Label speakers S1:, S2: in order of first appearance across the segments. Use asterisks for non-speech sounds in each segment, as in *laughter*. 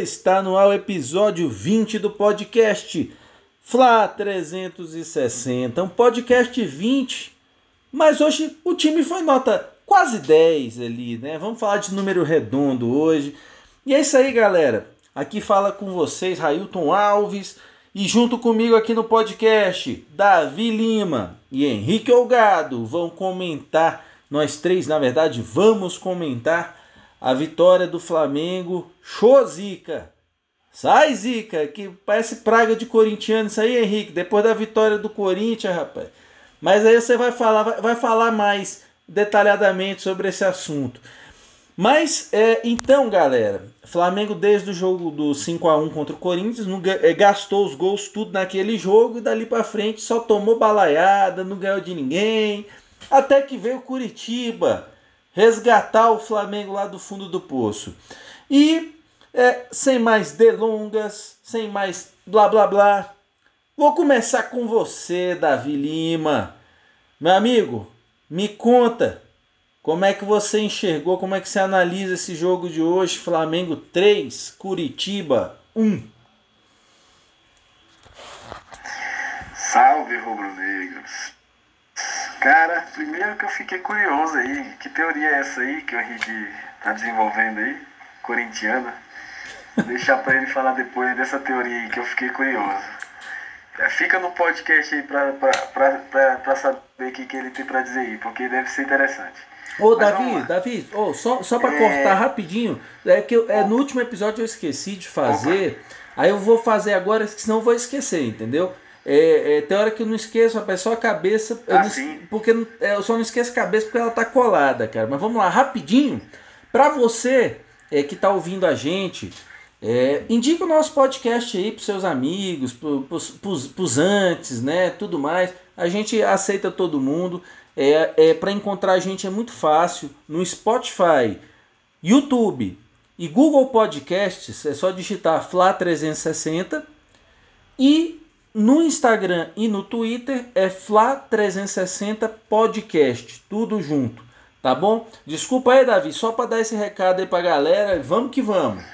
S1: Está no ar o episódio 20 do podcast Fla 360, um podcast 20, mas hoje o time foi nota quase 10 ali, né? Vamos falar de número redondo hoje. E é isso aí, galera. Aqui fala com vocês Railton Alves e junto comigo aqui no podcast Davi Lima e Henrique Olgado vão comentar, nós três na verdade vamos comentar a vitória do Flamengo. Show, Zica! Sai, Zica, que parece praga de corintiano isso aí, Henrique. Depois da vitória do Corinthians, rapaz. Mas aí você vai falar, vai, vai falar mais detalhadamente sobre esse assunto. Mas, é, então, galera, Flamengo desde o jogo do 5 a 1 contra o Corinthians não, é, gastou os gols tudo naquele jogo e dali para frente só tomou balaiada, não ganhou de ninguém. Até que veio Curitiba resgatar o Flamengo lá do fundo do poço. E é, sem mais delongas, sem mais blá blá blá, vou começar com você, Davi Lima. Meu amigo, me conta como é que você enxergou, como é que você analisa esse jogo de hoje, Flamengo 3, Curitiba 1.
S2: Salve, rubro-negros. Cara, primeiro que eu fiquei curioso aí, que teoria é essa aí que o Henrique tá desenvolvendo aí, corintiana? Vou deixar pra ele falar depois dessa teoria aí que eu fiquei curioso. É, fica no podcast aí pra saber o que, que ele tem pra dizer aí, porque deve ser interessante.
S1: Ô, Mas Davi, Davi, oh, só, só pra é... cortar rapidinho, é que eu, é, no último episódio eu esqueci de fazer, Opa. aí eu vou fazer agora, senão eu vou esquecer, entendeu? É, é, tem hora que eu não esqueço, rapaz, só a cabeça.
S2: Ah,
S1: não, porque é, eu só não esqueço a cabeça porque ela tá colada, cara. Mas vamos lá, rapidinho. Pra você é, que tá ouvindo a gente, é, indica o nosso podcast aí pros seus amigos, pros, pros, pros antes, né? Tudo mais. A gente aceita todo mundo. É, é, para encontrar a gente é muito fácil. No Spotify, YouTube e Google Podcasts, é só digitar Fla 360 e no Instagram e no Twitter é Fla360 Podcast, tudo junto, tá bom? Desculpa aí, Davi, só para dar esse recado aí pra galera, vamos que vamos.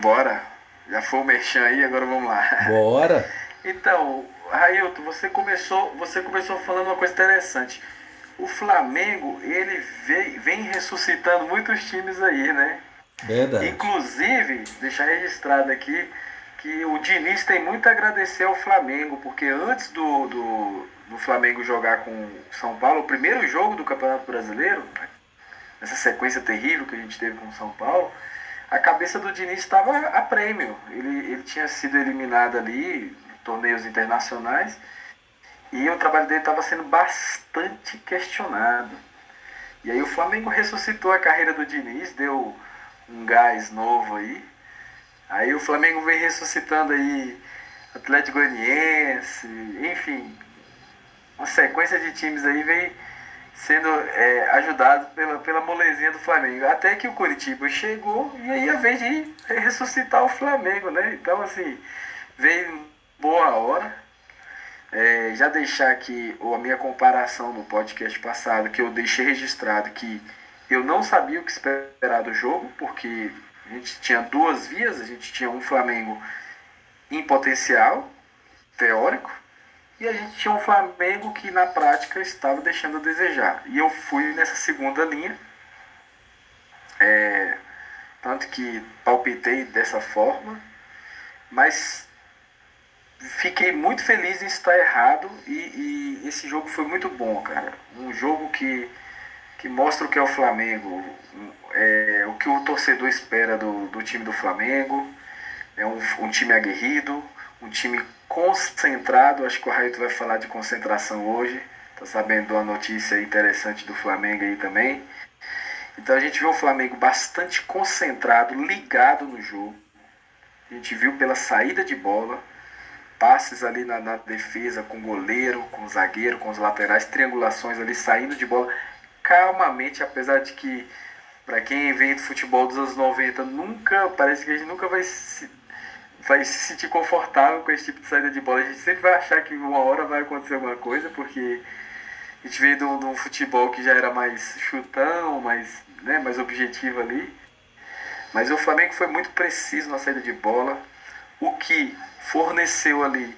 S2: Bora, já foi o merchan aí, agora vamos lá.
S1: Bora. *laughs*
S2: então, Railton, você começou, você começou falando uma coisa interessante. O Flamengo, ele vem, vem ressuscitando muitos times aí, né?
S1: Verdade.
S2: Inclusive, deixar registrado aqui, que o Diniz tem muito a agradecer ao Flamengo, porque antes do, do, do Flamengo jogar com São Paulo, o primeiro jogo do Campeonato Brasileiro, nessa sequência terrível que a gente teve com São Paulo, a cabeça do Diniz estava a prêmio. Ele, ele tinha sido eliminado ali em torneios internacionais e o trabalho dele estava sendo bastante questionado. E aí o Flamengo ressuscitou a carreira do Diniz, deu um gás novo aí Aí o Flamengo vem ressuscitando aí Atlético Goianiense, enfim, uma sequência de times aí vem sendo é, ajudado pela, pela molezinha do Flamengo. Até que o Curitiba chegou e aí a vez de ressuscitar o Flamengo, né? Então assim, veio boa hora. É, já deixar aqui a minha comparação no podcast passado, que eu deixei registrado que eu não sabia o que esperar do jogo, porque a gente tinha duas vias, a gente tinha um Flamengo em potencial teórico e a gente tinha um Flamengo que na prática estava deixando a desejar. E eu fui nessa segunda linha, é, tanto que palpitei dessa forma, mas fiquei muito feliz em estar errado e, e esse jogo foi muito bom, cara. Um jogo que, que mostra o que é o Flamengo, é, o que o torcedor espera do, do time do Flamengo. É um, um time aguerrido, um time concentrado. Acho que o Raito vai falar de concentração hoje. Tá sabendo uma notícia interessante do Flamengo aí também. Então a gente viu o Flamengo bastante concentrado, ligado no jogo. A gente viu pela saída de bola, passes ali na, na defesa com o goleiro, com o zagueiro, com os laterais, triangulações ali saindo de bola calmamente, apesar de que para quem vem do futebol dos anos 90, nunca, parece que a gente nunca vai se, vai se sentir confortável com esse tipo de saída de bola. A gente sempre vai achar que uma hora vai acontecer alguma coisa, porque A gente veio de um, de um futebol que já era mais chutão, mais, né, mais objetivo ali. Mas o Flamengo foi muito preciso na saída de bola, o que forneceu ali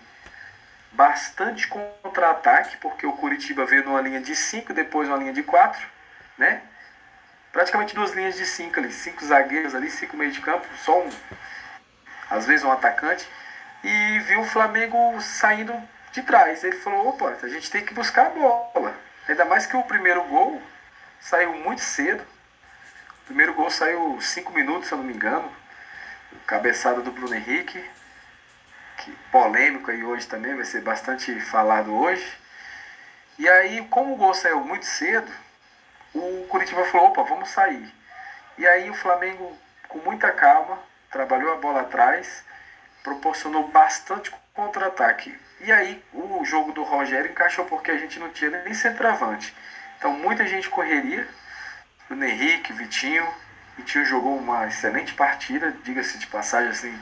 S2: bastante contra-ataque, porque o Curitiba veio numa linha de 5, depois uma linha de 4, né? Praticamente duas linhas de 5 ali, cinco zagueiros ali, cinco meio de campo, só um, às vezes um atacante, e viu o Flamengo saindo de trás. Ele falou, opa, a gente tem que buscar a bola. Ainda mais que o primeiro gol saiu muito cedo. O primeiro gol saiu 5 minutos, se eu não me engano. Cabeçada do Bruno Henrique. Polêmico aí hoje também, vai ser bastante falado hoje. E aí, como o gol saiu muito cedo, o Curitiba falou, opa, vamos sair. E aí o Flamengo, com muita calma, trabalhou a bola atrás, proporcionou bastante contra-ataque. E aí o jogo do Rogério encaixou porque a gente não tinha nem centroavante. Então muita gente correria. O Henrique, Vitinho. Vitinho jogou uma excelente partida, diga-se de passagem assim,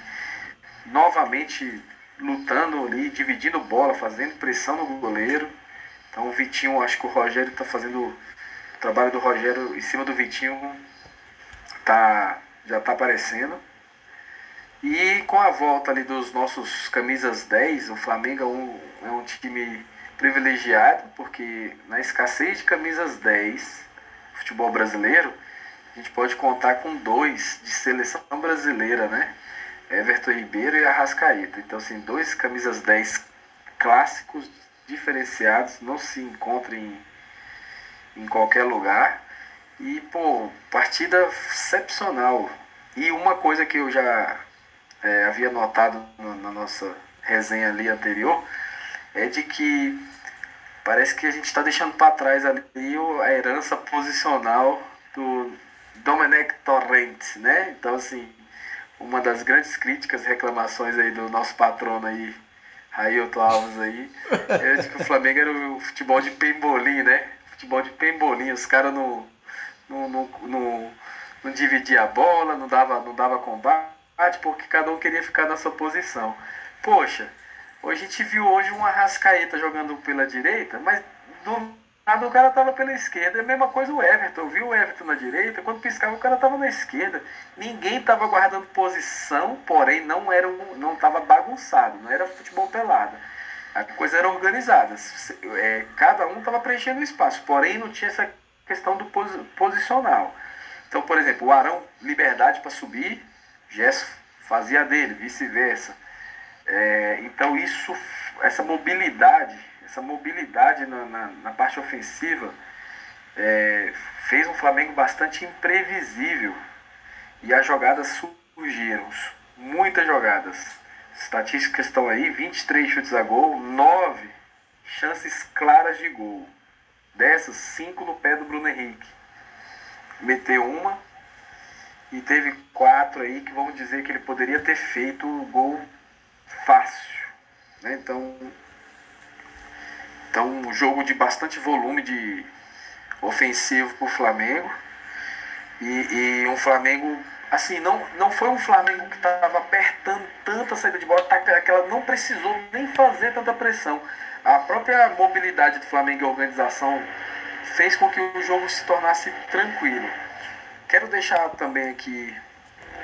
S2: novamente lutando ali, dividindo bola, fazendo pressão no goleiro. Então o Vitinho, acho que o Rogério está fazendo o trabalho do Rogério em cima do Vitinho tá já está aparecendo. E com a volta ali dos nossos camisas 10, o Flamengo é um, é um time privilegiado, porque na escassez de camisas 10, futebol brasileiro, a gente pode contar com dois de seleção brasileira, né? Everton Ribeiro e Arrascaeta. Então, assim, dois camisas 10 clássicos, diferenciados, não se encontram em, em qualquer lugar. E, pô, partida excepcional. E uma coisa que eu já é, havia notado na, na nossa resenha ali anterior é de que parece que a gente está deixando para trás ali a herança posicional do Domenech Torrent, né? Então, assim, uma das grandes críticas e reclamações aí do nosso patrono aí, Railton Alves aí, é de que o Flamengo era o futebol de pembolim, né? Futebol de pembolim, os caras não, não, não, não, não dividia a bola, não dava, não dava combate porque cada um queria ficar na sua posição. Poxa, a gente viu hoje uma Arrascaeta jogando pela direita, mas o cara tava pela esquerda. É a mesma coisa o Everton. Viu o Everton na direita, quando piscava o cara tava na esquerda. Ninguém tava guardando posição, porém não era não tava bagunçado, não era futebol pelado. A coisa era organizada. É, cada um tava preenchendo o espaço, porém não tinha essa questão do posicional. Então, por exemplo, o Arão, liberdade para subir, Gesso fazia dele, vice-versa. É, então isso, essa mobilidade, essa mobilidade na, na, na parte ofensiva é, fez um Flamengo bastante imprevisível e as jogadas surgiram, muitas jogadas. Estatísticas estão aí, 23 chutes a gol, 9 chances claras de gol. Dessas, 5 no pé do Bruno Henrique. Meteu uma, e teve quatro aí que vamos dizer que ele poderia ter feito o gol fácil. Né? Então, então, um jogo de bastante volume de ofensivo para o Flamengo. E, e, um Flamengo, assim, não, não foi um Flamengo que estava apertando tanta saída de bola, tá, aquela não precisou nem fazer tanta pressão. A própria mobilidade do Flamengo e organização fez com que o jogo se tornasse tranquilo. Quero deixar também aqui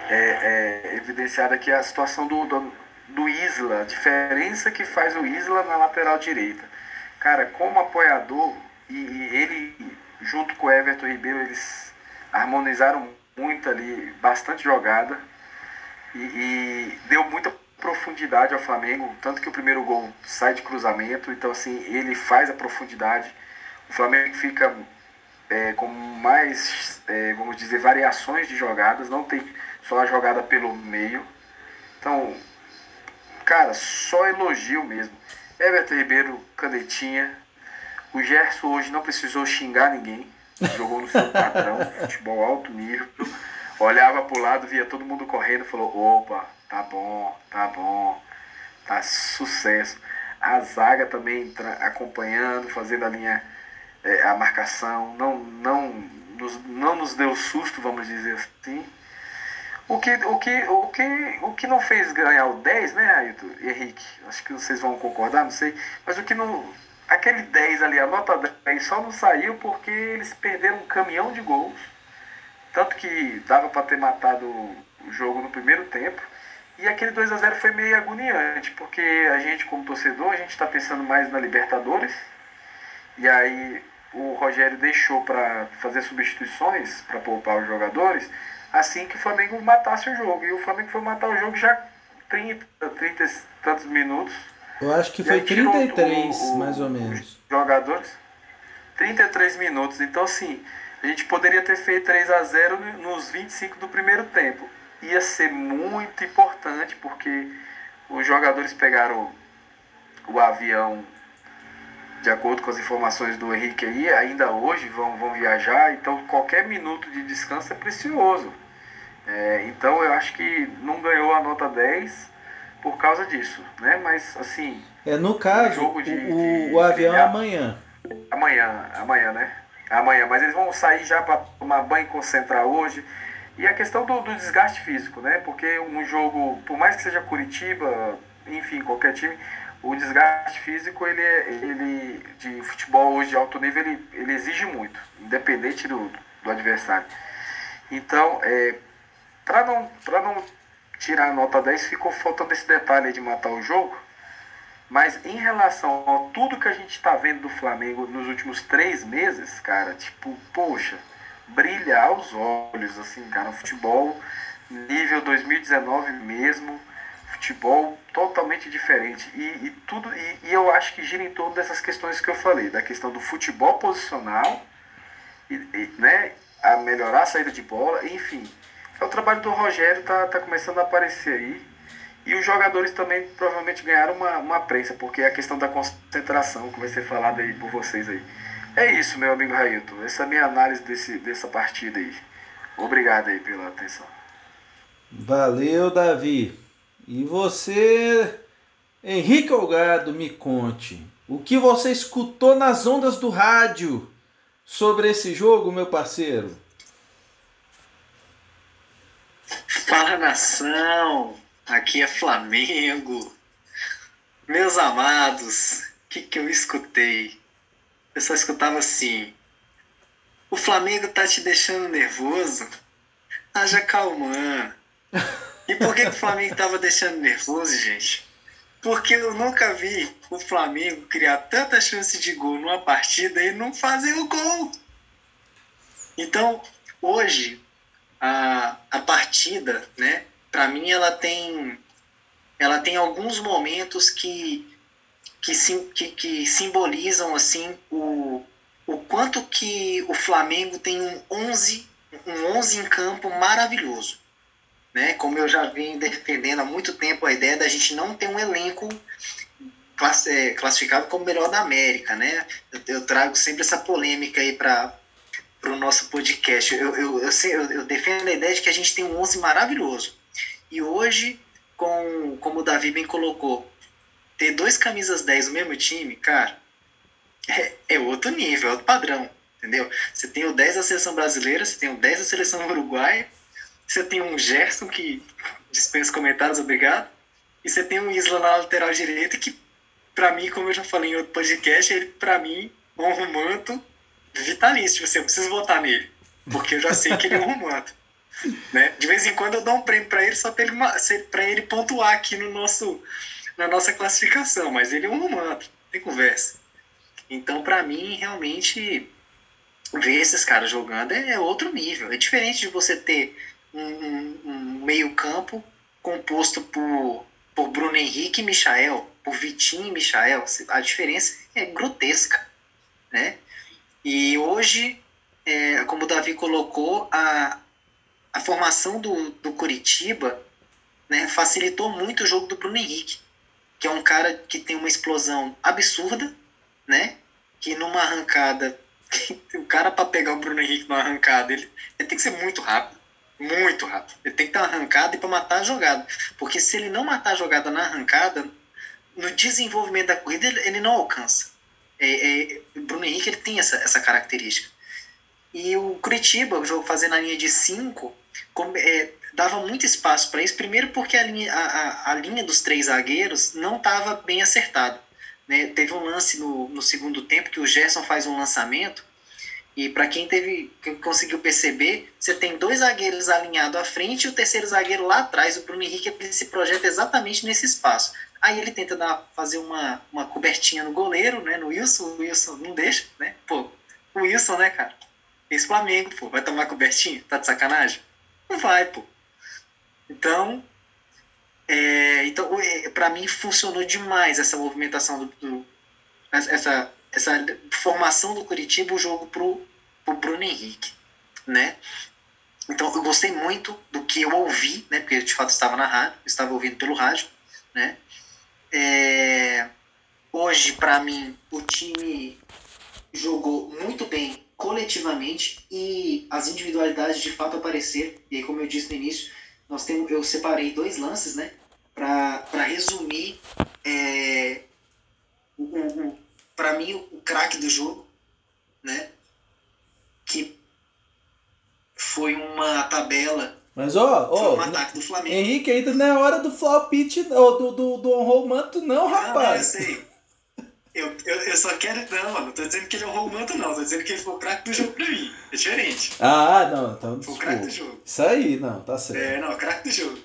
S2: é, é, evidenciada aqui a situação do, do, do Isla, a diferença que faz o Isla na lateral direita. Cara, como apoiador, e, e ele junto com o Everton Ribeiro, eles harmonizaram muito ali, bastante jogada. E, e, deu muita profundidade ao Flamengo, tanto que o primeiro gol sai de cruzamento, então assim, ele faz a profundidade. O Flamengo fica é, com mais, é, vamos dizer, variações de jogadas, não tem só a jogada pelo meio. Então, cara, só elogio mesmo. Everton Ribeiro, canetinha. O Gerson hoje não precisou xingar ninguém. Jogou no seu padrão, *laughs* futebol alto nível. Olhava pro lado, via todo mundo correndo, falou: opa, tá bom, tá bom, tá sucesso. A zaga também acompanhando, fazendo a linha é, a marcação, não, não, nos, não nos deu susto, vamos dizer assim. O que, o que, o que, o que não fez ganhar o 10, né, Ailton e Henrique? Acho que vocês vão concordar, não sei. Mas o que não, aquele 10 ali, a nota 10 só não saiu porque eles perderam um caminhão de gols. Tanto que dava para ter matado o jogo no primeiro tempo. E aquele 2 a 0 foi meio agoniante, porque a gente como torcedor, a gente está pensando mais na Libertadores. E aí o Rogério deixou para fazer substituições para poupar os jogadores assim que o Flamengo matasse o jogo. E o Flamengo foi matar o jogo já 30, 30 e tantos minutos.
S1: Eu acho que foi 33, o, o, mais ou menos.
S2: Jogadores. 33 minutos. Então, assim, a gente poderia ter feito 3 a 0 nos 25 do primeiro tempo. Ia ser muito importante, porque os jogadores pegaram o, o avião de acordo com as informações do Henrique aí, ainda hoje vão, vão viajar, então qualquer minuto de descanso é precioso. É, então eu acho que não ganhou a nota 10 por causa disso, né? Mas assim.
S1: É no caso, jogo de, o, de, o avião é amanhã.
S2: Amanhã, amanhã, né? Amanhã, mas eles vão sair já para tomar banho e concentrar hoje. E a questão do, do desgaste físico, né? Porque um jogo, por mais que seja Curitiba, enfim, qualquer time, o desgaste físico ele, é, ele de futebol hoje de alto nível ele, ele exige muito, independente do, do adversário. Então, é, para não, não tirar a nota 10, ficou faltando esse detalhe de matar o jogo. Mas em relação a tudo que a gente está vendo do Flamengo nos últimos três meses, cara, tipo, poxa, brilha aos olhos, assim, cara, futebol nível 2019 mesmo futebol totalmente diferente. E, e tudo e, e, eu acho que gira em torno dessas questões que eu falei, da questão do futebol posicional, e, e, né, a melhorar a saída de bola, enfim. É o trabalho do Rogério tá, tá começando a aparecer aí. E os jogadores também provavelmente ganharam uma, uma prensa, porque é a questão da concentração que vai ser falada aí por vocês aí. É isso, meu amigo Railton. Essa é a minha análise desse, dessa partida aí. Obrigado aí pela atenção.
S1: Valeu, Davi. E você, Henrique Olgado, me conte o que você escutou nas ondas do rádio sobre esse jogo, meu parceiro.
S3: Fala nação, aqui é Flamengo. Meus amados, o que, que eu escutei? Eu só escutava assim: o Flamengo tá te deixando nervoso? Haja calmã. *laughs* E por que, que o Flamengo estava deixando nervoso, gente? Porque eu nunca vi o Flamengo criar tanta chance de gol numa partida e não fazer o gol. Então, hoje, a, a partida, né, para mim, ela tem, ela tem alguns momentos que, que, sim, que, que simbolizam assim o, o quanto que o Flamengo tem um 11, um 11 em campo maravilhoso né? Como eu já venho defendendo há muito tempo a ideia da gente não ter um elenco é, classificado como melhor da América, né? Eu, eu trago sempre essa polêmica aí para o nosso podcast. Eu, eu, eu, eu, defendo a ideia de que a gente tem um 11 maravilhoso. E hoje, com, como o Davi bem colocou, ter dois camisas 10 no mesmo time, cara, é, é outro nível, é outro padrão, entendeu? Você tem o 10 da seleção brasileira, você tem o 10 da seleção uruguaia, você tem um Gerson que dispensa comentários, obrigado. E você tem um Isla na lateral direita que, para mim, como eu já falei em outro podcast, ele, para mim, honra um manto vitalício. Você não precisa votar nele, porque eu já sei que ele honra um *laughs* manto. Né? De vez em quando eu dou um prêmio para ele só para ele, pra ele pontuar aqui no nosso, na nossa classificação, mas ele honra um manto, tem conversa. Então, para mim, realmente, ver esses caras jogando é outro nível. É diferente de você ter um, um meio-campo composto por, por Bruno Henrique e Michael, por Vitinho e Michael. A diferença é grotesca. Né? E hoje, é, como o Davi colocou, a, a formação do, do Curitiba né, facilitou muito o jogo do Bruno Henrique, que é um cara que tem uma explosão absurda, né? Que numa arrancada, *laughs* o cara para pegar o Bruno Henrique numa arrancada, ele, ele tem que ser muito rápido muito rápido. Ele tem que estar arrancado e para matar a jogada. Porque se ele não matar a jogada na arrancada, no desenvolvimento da corrida ele, não alcança. É, é, Bruno Henrique ele tem essa, essa característica. E o Curitiba, o jogo fazendo a linha de 5, é, dava muito espaço para isso. Primeiro porque a linha, a, a linha dos três zagueiros não estava bem acertada. Né? Teve um lance no, no segundo tempo que o Gerson faz um lançamento e para quem teve, quem conseguiu perceber, você tem dois zagueiros alinhados à frente e o terceiro zagueiro lá atrás. O Bruno Henrique ele se projeta exatamente nesse espaço. Aí ele tenta dar, fazer uma, uma cobertinha no goleiro, né? No Wilson, o Wilson não deixa, né? Pô, o Wilson, né, cara? Esse Flamengo, pô, vai tomar cobertinha? Tá de sacanagem? Não vai, pô. Então, é, então é, para mim funcionou demais essa movimentação do, do, essa essa formação do Curitiba o jogo pro, pro Bruno Henrique, né? Então eu gostei muito do que eu ouvi, né? Porque de fato estava na rádio, estava ouvindo pelo rádio, né? É, hoje para mim o time jogou muito bem coletivamente e as individualidades de fato apareceram. E aí, como eu disse no início, nós temos, eu separei dois lances, né? Para resumir é, o, o, para mim, o craque do jogo, né? Que foi uma tabela.
S1: Mas, ó, ó.
S3: um ataque do Flamengo.
S1: Henrique, ainda não é hora do flopite, ou do, do, do honrou o manto, não, rapaz.
S3: Não, eu sei. Eu, eu, eu só quero. Não, mano, não tô dizendo que ele honrou o manto, não. Tô dizendo que ele foi o craque do jogo pra mim. É diferente.
S1: Ah, não, então.
S3: Foi o craque do jogo.
S1: Isso aí, não, tá certo.
S3: É, não, craque do jogo.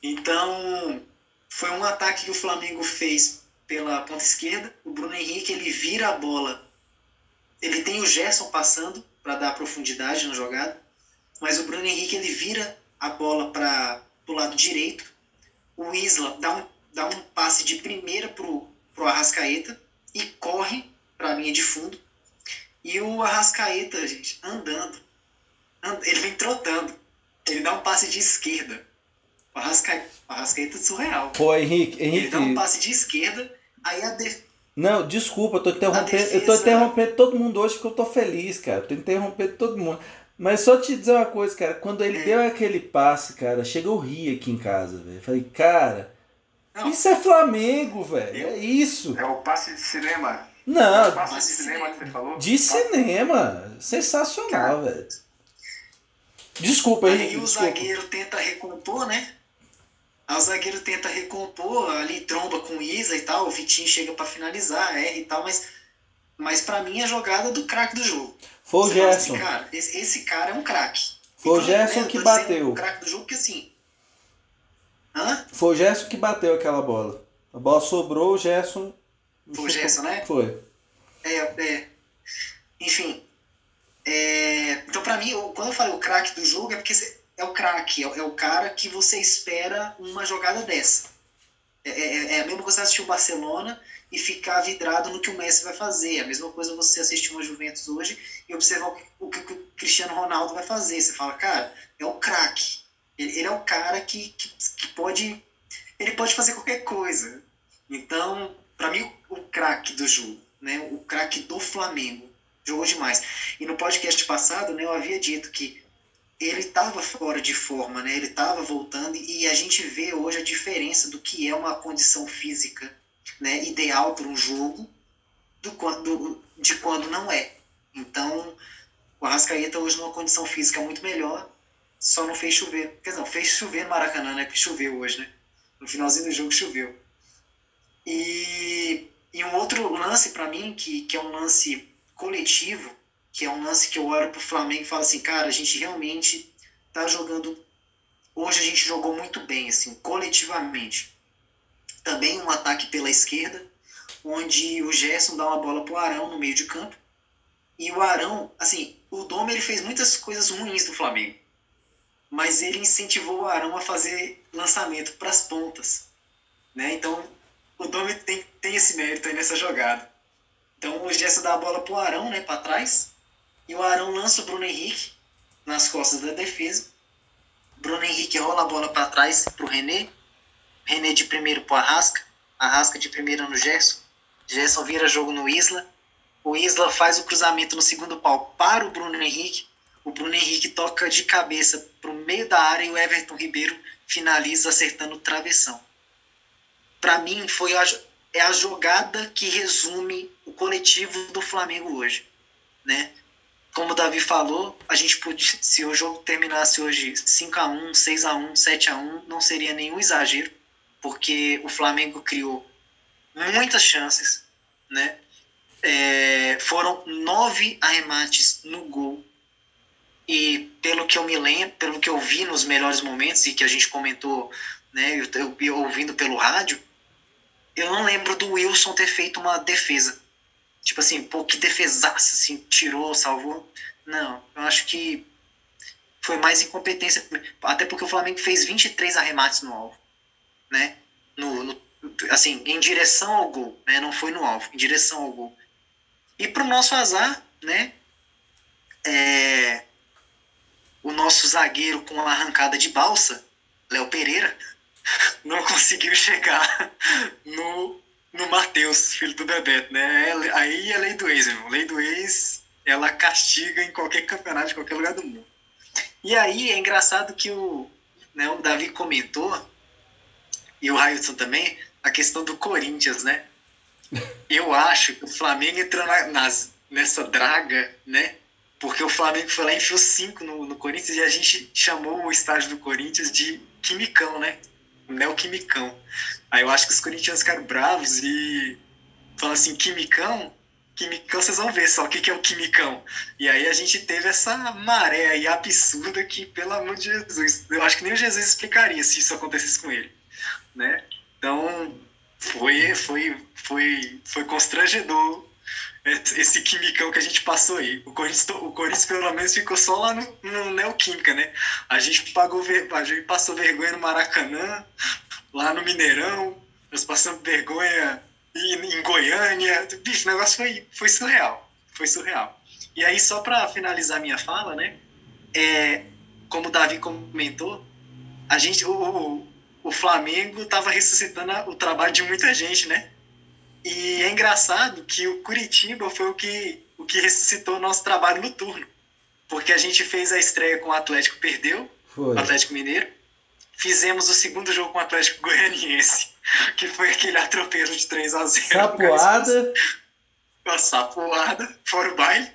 S3: Então, foi um ataque que o Flamengo fez pela ponta esquerda. O Bruno Henrique ele vira a bola. Ele tem o Gerson passando para dar profundidade na jogada, mas o Bruno Henrique ele vira a bola para o lado direito. O Isla dá um, dá um passe de primeira pro, pro Arrascaeta e corre para a linha de fundo. E o Arrascaeta, gente, andando, and, ele vem trotando. Ele dá um passe de esquerda. O Arrascaeta, o Arrascaeta é surreal.
S1: Pô, Henrique, Henrique.
S3: Ele dá um passe de esquerda Aí a def...
S1: Não, desculpa, eu tô interrompendo. Eu tô interrompendo todo mundo hoje porque eu tô feliz, cara. Eu tô interrompendo todo mundo. Mas só te dizer uma coisa, cara. Quando ele é. deu aquele passe, cara, chegou rir aqui em casa, velho. Falei, cara, não. isso é Flamengo, velho. É isso.
S2: É o passe de cinema.
S1: Não.
S2: É o passe de cinema que você falou?
S1: De cinema. Sensacional, velho. Desculpa aí.
S3: Aí o zagueiro tenta recompor, né? Aí o zagueiro tenta recompor, ali tromba com o Isa e tal, o Vitinho chega para finalizar, erra e tal, mas, mas para mim é a jogada do craque do jogo.
S1: Foi o Gerson.
S3: Assim, cara, esse, esse, cara é um craque.
S1: Foi então, o Gerson né, que bateu.
S3: O craque do jogo, porque assim. Hã?
S1: Foi o Gerson que bateu aquela bola. A bola sobrou, o Gerson.
S3: Foi o Gerson, né?
S1: Foi.
S3: É, é. Enfim. É, então, para mim, quando eu falei o craque do jogo, é porque é o craque, é, é, o cara que você espera uma jogada dessa. É, é, é a mesma coisa você assistir o Barcelona e ficar vidrado no que o Messi vai fazer. É a mesma coisa você assistir uma Juventus hoje e observar o que o, que o Cristiano Ronaldo vai fazer. Você fala, cara, é o craque. Ele, ele, é o cara que, que, que, pode. Ele pode fazer qualquer coisa. Então, para mim, o, o craque do jogo, né? o craque do Flamengo, jogou demais. E no podcast passado, né, eu havia dito que ele estava fora de forma, né? Ele estava voltando e a gente vê hoje a diferença do que é uma condição física, né, ideal para um jogo do quando de quando não é. Então, o Arrascaeta hoje numa condição física muito melhor, só não fez chover. Quer dizer, não, fez chover no Maracanã, né? Que choveu hoje, né? No finalzinho do jogo choveu. E, e um outro lance para mim, que, que é um lance coletivo, que é um lance que eu olho pro Flamengo e falo assim, cara, a gente realmente tá jogando. Hoje a gente jogou muito bem, assim, coletivamente. Também um ataque pela esquerda, onde o Gerson dá uma bola pro Arão no meio de campo. E o Arão, assim, o Dome ele fez muitas coisas ruins do Flamengo. Mas ele incentivou o Arão a fazer lançamento para as pontas. Né? Então, o Dome tem, tem esse mérito aí nessa jogada. Então, o Gerson dá a bola pro Arão, né, para trás e o Arão lança o Bruno Henrique nas costas da defesa. Bruno Henrique rola a bola para trás para o René. René de primeiro para o Arrasca. Arrasca de primeiro no Gerson. Gerson vira jogo no Isla. O Isla faz o cruzamento no segundo pau para o Bruno Henrique. O Bruno Henrique toca de cabeça para o meio da área e o Everton Ribeiro finaliza acertando o travessão. Para mim, foi a, é a jogada que resume o coletivo do Flamengo hoje. Né? Como o Davi falou, a gente podia, se o jogo terminasse hoje 5 a 1 6 a 1 7 a 1 não seria nenhum exagero, porque o Flamengo criou muitas chances, né? É, foram nove arremates no gol. E pelo que eu me lembro, pelo que eu vi nos melhores momentos e que a gente comentou, né, eu, eu, ouvindo pelo rádio, eu não lembro do Wilson ter feito uma defesa. Tipo assim, pô, que defesaça, assim, tirou, salvou. Não, eu acho que foi mais incompetência. Até porque o Flamengo fez 23 arremates no alvo, né? No, no, assim, em direção ao gol, né? Não foi no alvo, em direção ao gol. E pro nosso azar, né? É, o nosso zagueiro com a arrancada de balsa, Léo Pereira, *laughs* não conseguiu chegar no, no Matheus, filho do Bebeto, né? Aí é lei do ex, irmão. Lei do ex, ela castiga em qualquer campeonato, de qualquer lugar do mundo. E aí é engraçado que o, né, o Davi comentou, e o Railson também, a questão do Corinthians, né? Eu acho que o Flamengo entrou na, nas, nessa draga, né? Porque o Flamengo foi lá e enfiou cinco no, no Corinthians e a gente chamou o estádio do Corinthians de Quimicão, né? Neoquimicão. Aí eu acho que os corintianos ficaram bravos e falaram assim, Quimicão? Quimicão, vocês vão ver só o que, que é o Quimicão. E aí a gente teve essa maré aí absurda que, pelo amor de Jesus, eu acho que nem o Jesus explicaria se isso acontecesse com ele, né? Então, foi, foi, foi, foi constrangedor esse quimicão que a gente passou aí. O Corinthians, o Corinthians pelo menos ficou só lá no, no Neoquímica, né? A gente pagou a gente passou vergonha no Maracanã, lá no Mineirão, nós passamos vergonha em, em Goiânia. Bicho, o negócio foi, foi surreal. Foi surreal. E aí, só para finalizar minha fala, né? É, como o Davi comentou, a gente, o, o Flamengo estava ressuscitando o trabalho de muita gente, né? E é engraçado que o Curitiba foi o que, o que ressuscitou o nosso trabalho no turno. Porque a gente fez a estreia com o Atlético, perdeu, foi. o Atlético Mineiro. Fizemos o segundo jogo com o Atlético Goianiense, *laughs* que foi aquele atropelo de 3 a 0
S1: Sapoada. *laughs*
S3: A sapoada, fora o baile.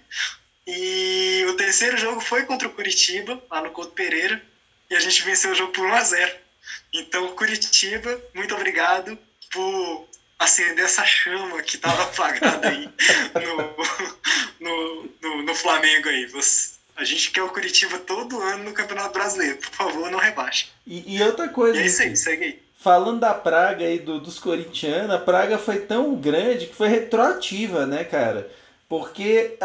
S3: E o terceiro jogo foi contra o Curitiba, lá no Couto Pereira, e a gente venceu o jogo por 1 a 0 Então, Curitiba, muito obrigado por acender essa chama que estava apagada aí no, no, no, no, Flamengo aí. Você, a gente quer o Curitiba todo ano no Campeonato Brasileiro. Por favor, não rebaixe.
S1: E, e outra coisa.
S3: E é isso aí, segue aí.
S1: Falando da praga aí do, dos corintianos, a praga foi tão grande que foi retroativa, né, cara? Porque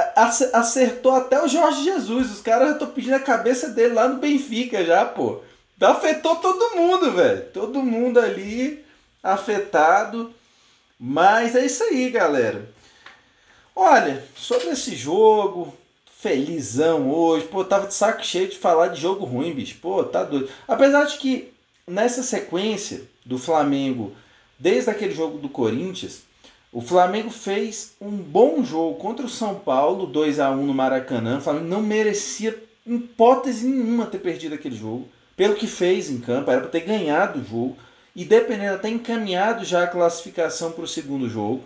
S1: acertou até o Jorge Jesus. Os caras já estão pedindo a cabeça dele lá no Benfica já, pô. Afetou todo mundo, velho. Todo mundo ali afetado. Mas é isso aí, galera. Olha, sobre esse jogo, felizão hoje. Pô, tava de saco cheio de falar de jogo ruim, bicho. Pô, tá doido. Apesar de que nessa sequência do Flamengo, desde aquele jogo do Corinthians, o Flamengo fez um bom jogo contra o São Paulo, 2 a 1 no Maracanã. O Flamengo não merecia hipótese nenhuma ter perdido aquele jogo. Pelo que fez em campo, era para ter ganhado o jogo e dependendo até encaminhado já a classificação para o segundo jogo.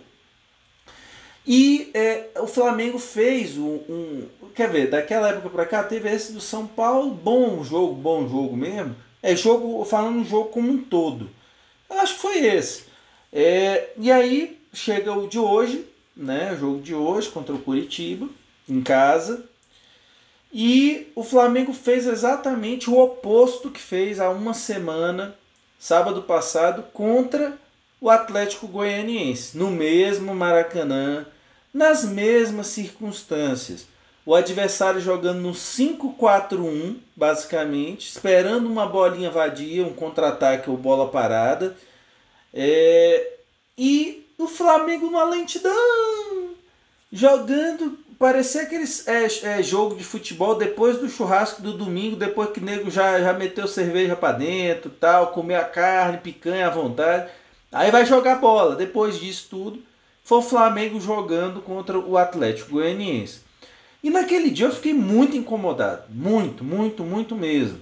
S1: E é, o Flamengo fez um, um, Quer ver, daquela época para cá teve esse do São Paulo, bom jogo, bom jogo mesmo. É jogo, falando um jogo como um todo. Eu acho que foi esse. É, e aí chega o de hoje, né? O jogo de hoje contra o Curitiba, em casa. E o Flamengo fez exatamente o oposto que fez há uma semana sábado passado, contra o Atlético Goianiense, no mesmo Maracanã, nas mesmas circunstâncias. O adversário jogando no 5-4-1, basicamente, esperando uma bolinha vadia, um contra-ataque ou bola parada. É... E o Flamengo numa lentidão, jogando parecia aquele é, é, jogo de futebol depois do churrasco do domingo, depois que o nego já, já meteu cerveja para dentro, tal, comer a carne, picanha à vontade. Aí vai jogar bola. Depois disso tudo, foi o Flamengo jogando contra o Atlético Goianiense. E naquele dia eu fiquei muito incomodado. Muito, muito, muito mesmo.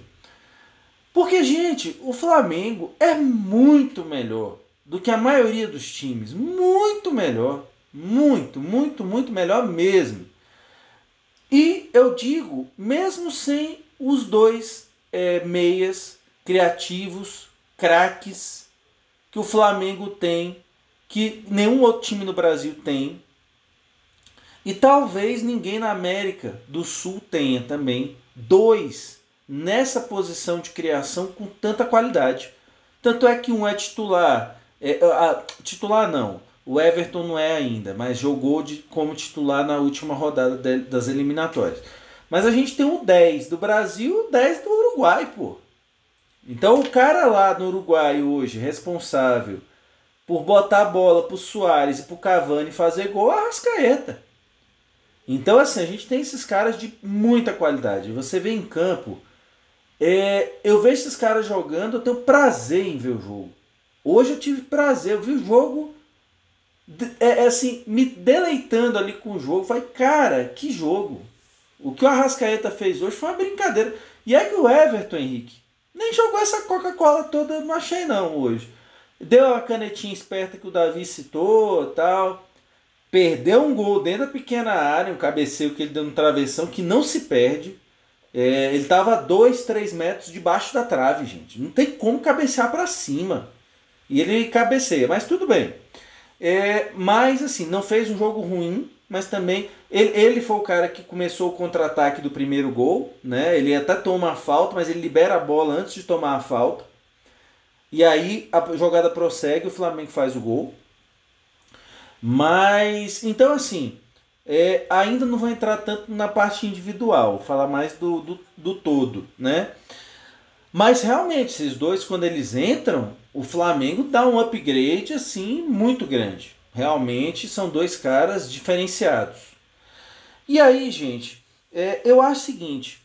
S1: Porque, gente, o Flamengo é muito melhor do que a maioria dos times. Muito melhor. Muito, muito, muito melhor mesmo. E eu digo, mesmo sem os dois é, meias criativos, craques que o Flamengo tem que nenhum outro time no Brasil tem. E talvez ninguém na América do Sul tenha também dois nessa posição de criação com tanta qualidade. Tanto é que um é titular, é, a, titular não, o Everton não é ainda, mas jogou de, como titular na última rodada de, das eliminatórias. Mas a gente tem o 10 do Brasil e o 10 do Uruguai, pô. Então o cara lá no Uruguai hoje, responsável por botar a bola pro Soares e pro Cavani fazer gol, é a Rascaeta. Então assim, a gente tem esses caras de muita qualidade. Você vê em campo, é, eu vejo esses caras jogando, eu tenho prazer em ver o jogo. Hoje eu tive prazer, eu vi o jogo é, é assim, me deleitando ali com o jogo. Falei, cara, que jogo. O que o Arrascaeta fez hoje foi uma brincadeira. E é que o Everton, Henrique, nem jogou essa Coca-Cola toda, não achei não hoje. Deu a canetinha esperta que o Davi citou tal. Perdeu um gol dentro da pequena área, um cabeceio que ele deu no travessão, que não se perde. É, ele estava a 2, 3 metros debaixo da trave, gente. Não tem como cabecear para cima. E ele cabeceia, mas tudo bem. É, mas assim, não fez um jogo ruim, mas também ele, ele foi o cara que começou o contra-ataque do primeiro gol, né? Ele até toma a falta, mas ele libera a bola antes de tomar a falta. E aí a jogada prossegue, o Flamengo faz o gol. Mas então assim, é, ainda não vou entrar tanto na parte individual, falar mais do, do, do todo, né? Mas realmente, esses dois, quando eles entram, o Flamengo dá um upgrade assim muito grande. Realmente são dois caras diferenciados. E aí, gente, é, eu acho o seguinte: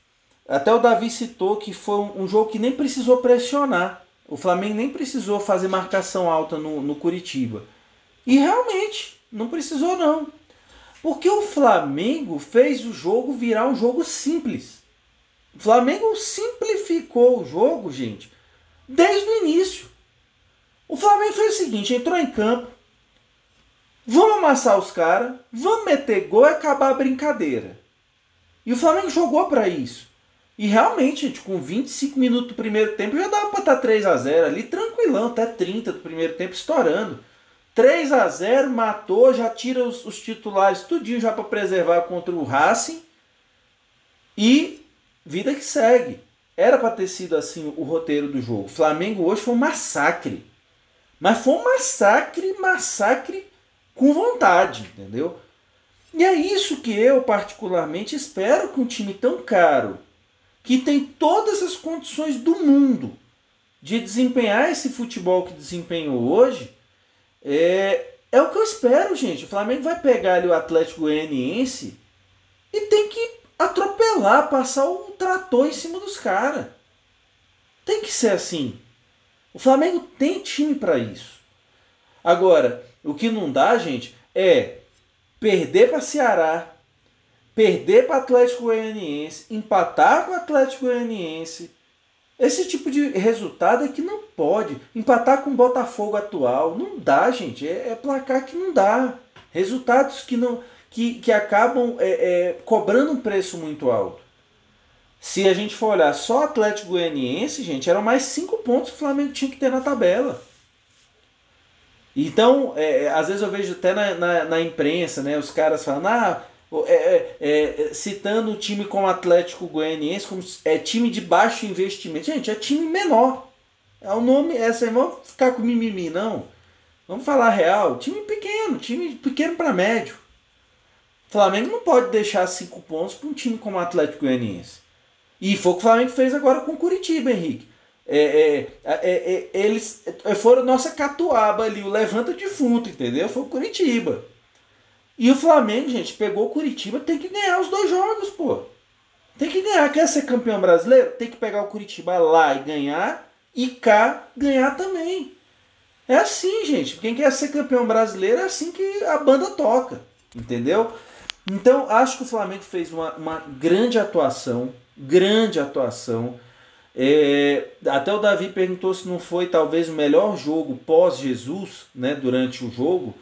S1: até o Davi citou que foi um, jogo que nem precisou pressionar. O Flamengo nem precisou fazer marcação alta no, no Curitiba. E realmente, não precisou não. Porque o Flamengo fez o jogo virar um jogo simples. O Flamengo simplificou o jogo, gente, desde o início. O Flamengo fez o seguinte: entrou em campo, Vamos amassar os caras, vamos meter gol e acabar a brincadeira. E o Flamengo jogou para isso. E realmente, gente, com 25 minutos do primeiro tempo, já dava para estar 3 a 0 ali, tranquilão, até 30 do primeiro tempo, estourando. 3 a 0 matou, já tira os, os titulares tudinho já para preservar contra o Racing. E vida que segue. Era para ter sido assim o roteiro do jogo. O Flamengo hoje foi um massacre. Mas foi um massacre, massacre com vontade, entendeu? E é isso que eu particularmente espero que um time tão caro, que tem todas as condições do mundo de desempenhar esse futebol que desempenhou hoje, é, é o que eu espero, gente. O Flamengo vai pegar ali o Atlético Goianiense e tem que atropelar, passar o trator em cima dos caras. Tem que ser assim. O Flamengo tem time para isso. Agora, o que não dá, gente, é perder para Ceará, perder para Atlético Goianiense, empatar com o Atlético Goianiense. Esse tipo de resultado é que não pode. Empatar com o Botafogo atual. Não dá, gente. É, é placar que não dá. Resultados que não que, que acabam é, é, cobrando um preço muito alto. Se a gente for olhar só Atlético Goianiense, gente, eram mais cinco pontos que o Flamengo tinha que ter na tabela. Então, é, é, às vezes eu vejo até na, na, na, imprensa, né, os caras falando, ah, é, é, é, citando o time como Atlético Goianiense como é time de baixo investimento. Gente, é time menor. É o nome, essa aí, vamos ficar com mimimi, não. Vamos falar real. Time pequeno, time pequeno para médio. O Flamengo não pode deixar cinco pontos para um time como Atlético Goianiense. E foi o que o Flamengo fez agora com o Curitiba, Henrique. É, é, é, é, eles foram nossa catuaba ali, o levanta defunto, entendeu? Foi o Curitiba. E o Flamengo, gente, pegou o Curitiba, tem que ganhar os dois jogos, pô. Tem que ganhar. Quer ser campeão brasileiro? Tem que pegar o Curitiba lá e ganhar, e cá ganhar também. É assim, gente. Quem quer ser campeão brasileiro é assim que a banda toca, entendeu? Então, acho que o Flamengo fez uma, uma grande atuação, grande atuação. É, até o Davi perguntou se não foi talvez o melhor jogo pós-Jesus, né, durante o jogo.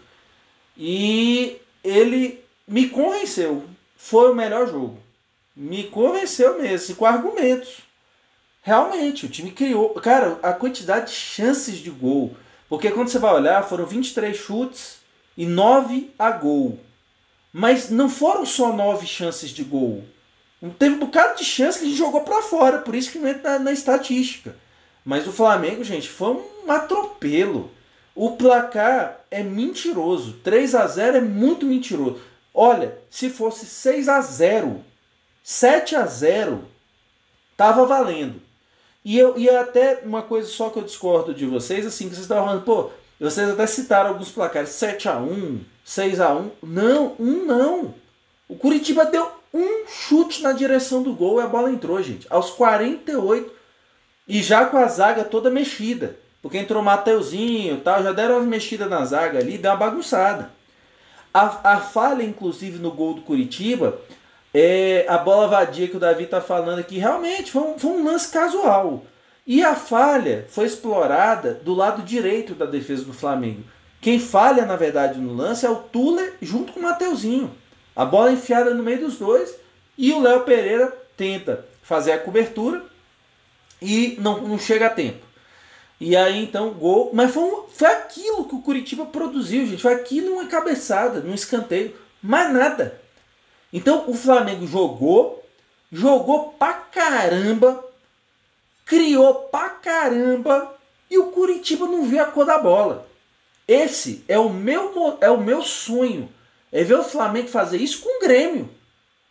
S1: E ele me convenceu. Foi o melhor jogo. Me convenceu mesmo, com argumentos. Realmente, o time criou. Cara, a quantidade de chances de gol. Porque quando você vai olhar, foram 23 chutes e 9 a gol. Mas não foram só 9 chances de gol. Teve um bocado de chance que a gente jogou para fora, por isso que não entra na, na estatística. Mas o Flamengo, gente, foi um atropelo. O placar é mentiroso. 3 a 0 é muito mentiroso. Olha, se fosse 6 a 0, 7 a 0, tava valendo. E eu e até uma coisa só que eu discordo de vocês, assim, que vocês estavam falando, pô, vocês até citaram alguns placares, 7 a 1, 6 a 1. Não, um não. O Curitiba deu um chute na direção do gol e a bola entrou, gente. Aos 48 e já com a zaga toda mexida. Porque entrou Mateuzinho e tal, já deram umas mexidas na zaga ali, deu uma bagunçada. A, a falha, inclusive, no gol do Curitiba, é a bola vadia que o Davi está falando aqui, realmente foi um, foi um lance casual. E a falha foi explorada do lado direito da defesa do Flamengo. Quem falha, na verdade, no lance é o Tuller junto com o Mateuzinho. A bola é enfiada no meio dos dois e o Léo Pereira tenta fazer a cobertura e não, não chega a tempo. E aí então gol. Mas foi, um, foi aquilo que o Curitiba produziu, gente. Foi aquilo uma cabeçada, num escanteio. Mais nada. Então o Flamengo jogou, jogou pra caramba, criou pra caramba e o Curitiba não viu a cor da bola. Esse é o meu, é o meu sonho. É ver o Flamengo fazer isso com o Grêmio.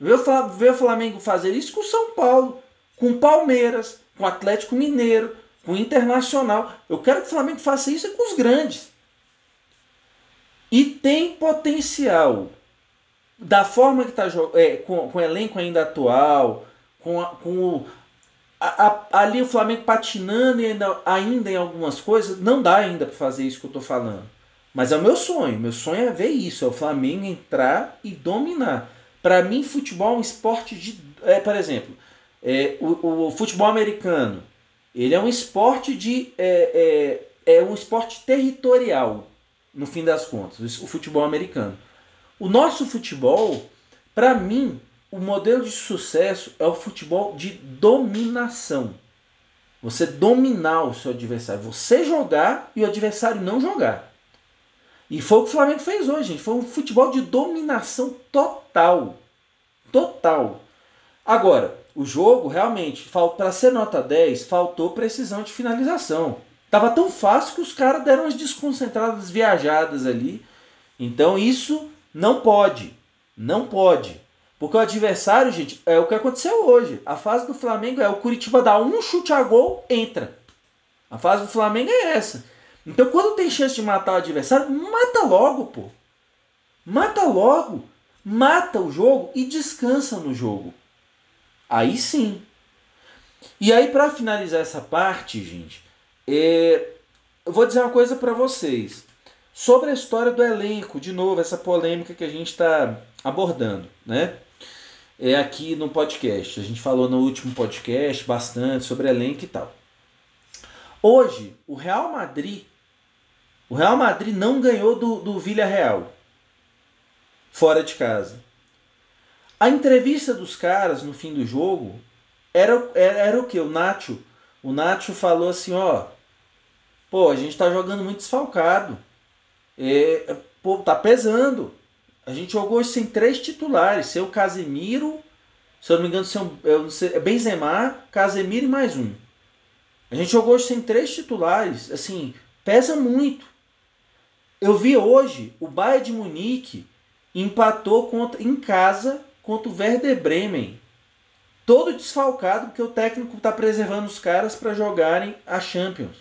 S1: Ver o, Flamengo fazer isso com o São Paulo, com o Palmeiras, com o Atlético Mineiro, com o Internacional. Eu quero que o Flamengo faça isso com os grandes. E tem potencial. Da forma que está é, com, com o elenco ainda atual, com, a, com o, a, a, ali o Flamengo patinando ainda, ainda em algumas coisas, não dá ainda para fazer isso que eu estou falando. Mas é o meu sonho. Meu sonho é ver isso: é o Flamengo entrar e dominar. Para mim, futebol é um esporte de. É, por exemplo, é, o, o futebol americano ele é um esporte de. É, é, é um esporte territorial, no fim das contas, o futebol americano. O nosso futebol, para mim, o modelo de sucesso é o futebol de dominação. Você dominar o seu adversário, você jogar e o adversário não jogar. E foi o que o Flamengo fez hoje, gente. Foi um futebol de dominação total. Total. Agora, o jogo realmente, para ser nota 10, faltou precisão de finalização. Tava tão fácil que os caras deram umas desconcentradas viajadas ali. Então isso não pode. Não pode. Porque o adversário, gente, é o que aconteceu hoje. A fase do Flamengo é o Curitiba dá um chute a gol, entra. A fase do Flamengo é essa. Então quando tem chance de matar o adversário, mata logo, pô. Mata logo. Mata o jogo e descansa no jogo. Aí sim. E aí, para finalizar essa parte, gente, é, eu vou dizer uma coisa para vocês. Sobre a história do elenco, de novo, essa polêmica que a gente está abordando, né? É aqui no podcast. A gente falou no último podcast bastante sobre elenco e tal. Hoje, o Real Madrid, o Real Madrid não ganhou do, do Villarreal fora de casa. A entrevista dos caras no fim do jogo era, era, era o que? O Nacho. O Nacho falou assim, ó. Pô, a gente tá jogando muito desfalcado. É, pô, tá pesando. A gente jogou sem três titulares. Seu Casemiro, se eu não me engano, seu, eu sei, é Benzema, Casemiro e mais um. A gente jogou hoje sem três titulares. Assim, pesa muito. Eu vi hoje o Bayern de Munique empatou contra, em casa contra o Werder Bremen. Todo desfalcado, porque o técnico está preservando os caras para jogarem a Champions.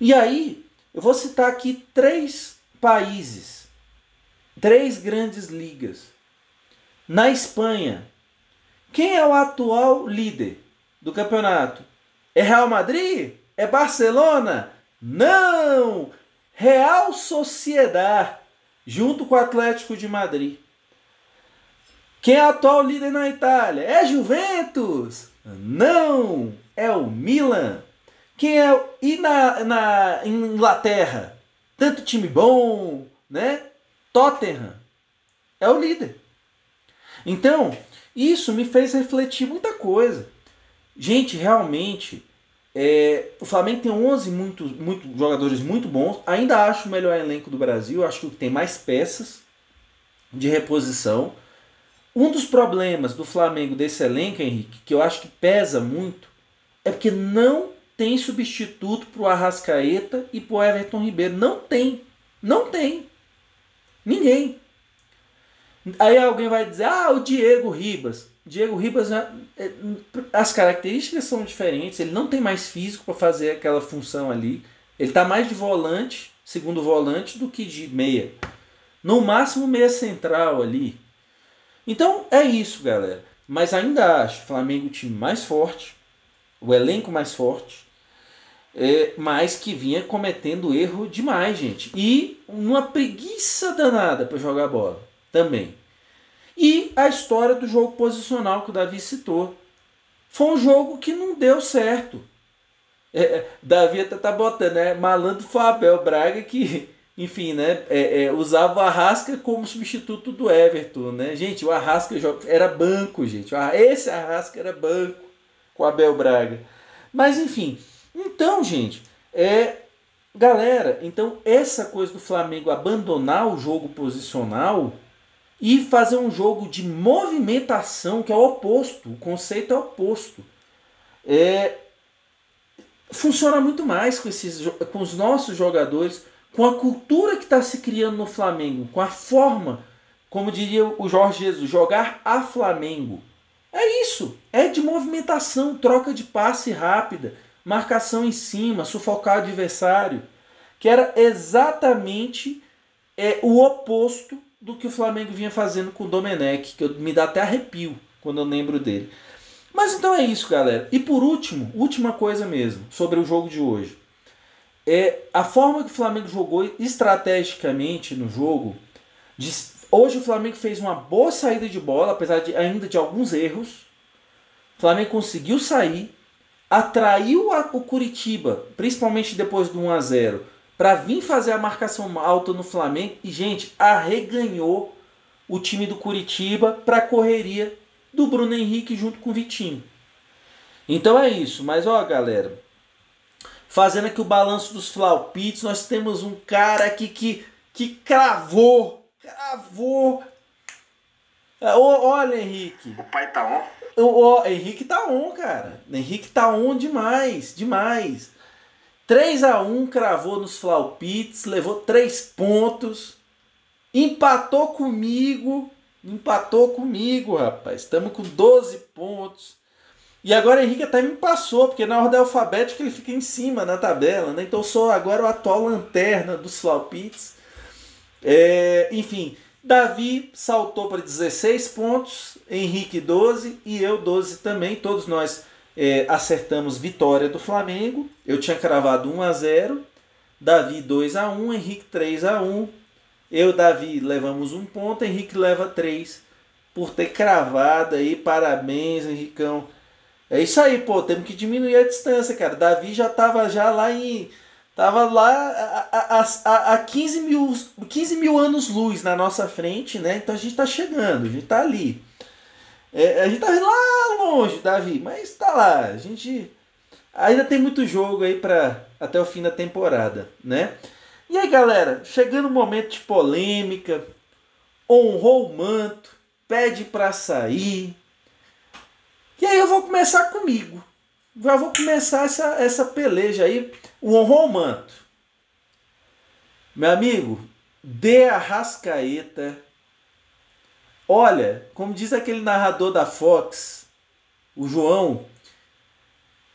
S1: E aí, eu vou citar aqui três países, três grandes ligas. Na Espanha, quem é o atual líder do campeonato? É Real Madrid? É Barcelona? Não! Real Sociedad, junto com o Atlético de Madrid. Quem é o atual líder na Itália? É Juventus? Não! É o Milan. Quem é. E na, na Inglaterra? Tanto time bom, né? Tottenham. É o líder. Então, isso me fez refletir muita coisa. Gente, realmente, É, o Flamengo tem 11 muito, muito, jogadores muito bons. Ainda acho o melhor elenco do Brasil. Acho que tem mais peças de reposição. Um dos problemas do Flamengo desse elenco, Henrique, que eu acho que pesa muito, é porque não tem substituto para o Arrascaeta e para o Everton Ribeiro. Não tem. Não tem. Ninguém. Aí alguém vai dizer, ah, o Diego Ribas. Diego Ribas, né, é, as características são diferentes, ele não tem mais físico para fazer aquela função ali. Ele está mais de volante, segundo volante, do que de meia. No máximo meia central ali. Então é isso, galera. Mas ainda acho o Flamengo o time mais forte, o elenco mais forte, é, mas que vinha cometendo erro demais, gente. E uma preguiça danada para jogar bola também. E a história do jogo posicional que o Davi citou. Foi um jogo que não deu certo. É, é Davi até tá botando, né? Malandro Fabel Braga que, enfim, né? É, é, usava o Arrasca como substituto do Everton, né? Gente, o Arrasca era banco, gente. Esse Arrasca era banco com o Abel Braga. Mas, enfim. Então, gente, é. Galera, então essa coisa do Flamengo abandonar o jogo posicional e fazer um jogo de movimentação que é o oposto. O conceito é oposto. É, funciona muito mais com, esses, com os nossos jogadores, com a cultura que está se criando no Flamengo, com a forma, como diria o Jorge Jesus, jogar a Flamengo. É isso, é de movimentação, troca de passe rápida, marcação em cima, sufocar o adversário, que era exatamente é, o oposto do que o Flamengo vinha fazendo com o Domenech, que eu, me dá até arrepio quando eu lembro dele. Mas então é isso, galera. E por último, última coisa mesmo, sobre o jogo de hoje. É a forma que o Flamengo jogou estrategicamente no jogo. De, hoje o Flamengo fez uma boa saída de bola, apesar de, ainda de alguns erros. O Flamengo conseguiu sair, atraiu a, o Curitiba, principalmente depois do 1 a 0 para vir fazer a marcação alta no Flamengo e, gente, arreganhou o time do Curitiba para a correria do Bruno Henrique junto com o Vitinho. Então é isso, mas ó, galera, fazendo aqui o balanço dos flaupites, nós temos um cara aqui que, que cravou, cravou. Olha, Henrique.
S2: O pai tá on.
S1: O, o Henrique tá on, cara. Henrique tá on demais, demais. 3 a 1 cravou nos Flaupits, levou 3 pontos, empatou comigo, empatou comigo, rapaz. Estamos com 12 pontos. E agora Henrique até me passou, porque na ordem alfabética ele fica em cima na tabela, né? Então eu sou agora o atual lanterna dos Flaupits. É, enfim, Davi saltou para 16 pontos, Henrique 12 e eu 12 também, todos nós é, acertamos vitória do Flamengo. Eu tinha cravado 1 a 0 Davi 2 a 1 Henrique 3 a 1 Eu Davi levamos um ponto, Henrique leva 3 por ter cravado aí. Parabéns, Henricão. É isso aí, pô, temos que diminuir a distância, cara. Davi já tava já lá em. Tava lá a, a, a, a 15, mil, 15 mil anos luz na nossa frente, né? Então a gente tá chegando, a gente tá ali. É, a gente tá lá longe, Davi, mas tá lá. A gente ainda tem muito jogo aí para até o fim da temporada, né? E aí, galera, chegando o momento de polêmica, honrou o manto, pede para sair. E aí eu vou começar comigo. Já vou começar essa, essa peleja aí, o honrou o manto. Meu amigo, dê a rascaeta Olha, como diz aquele narrador da Fox, o João,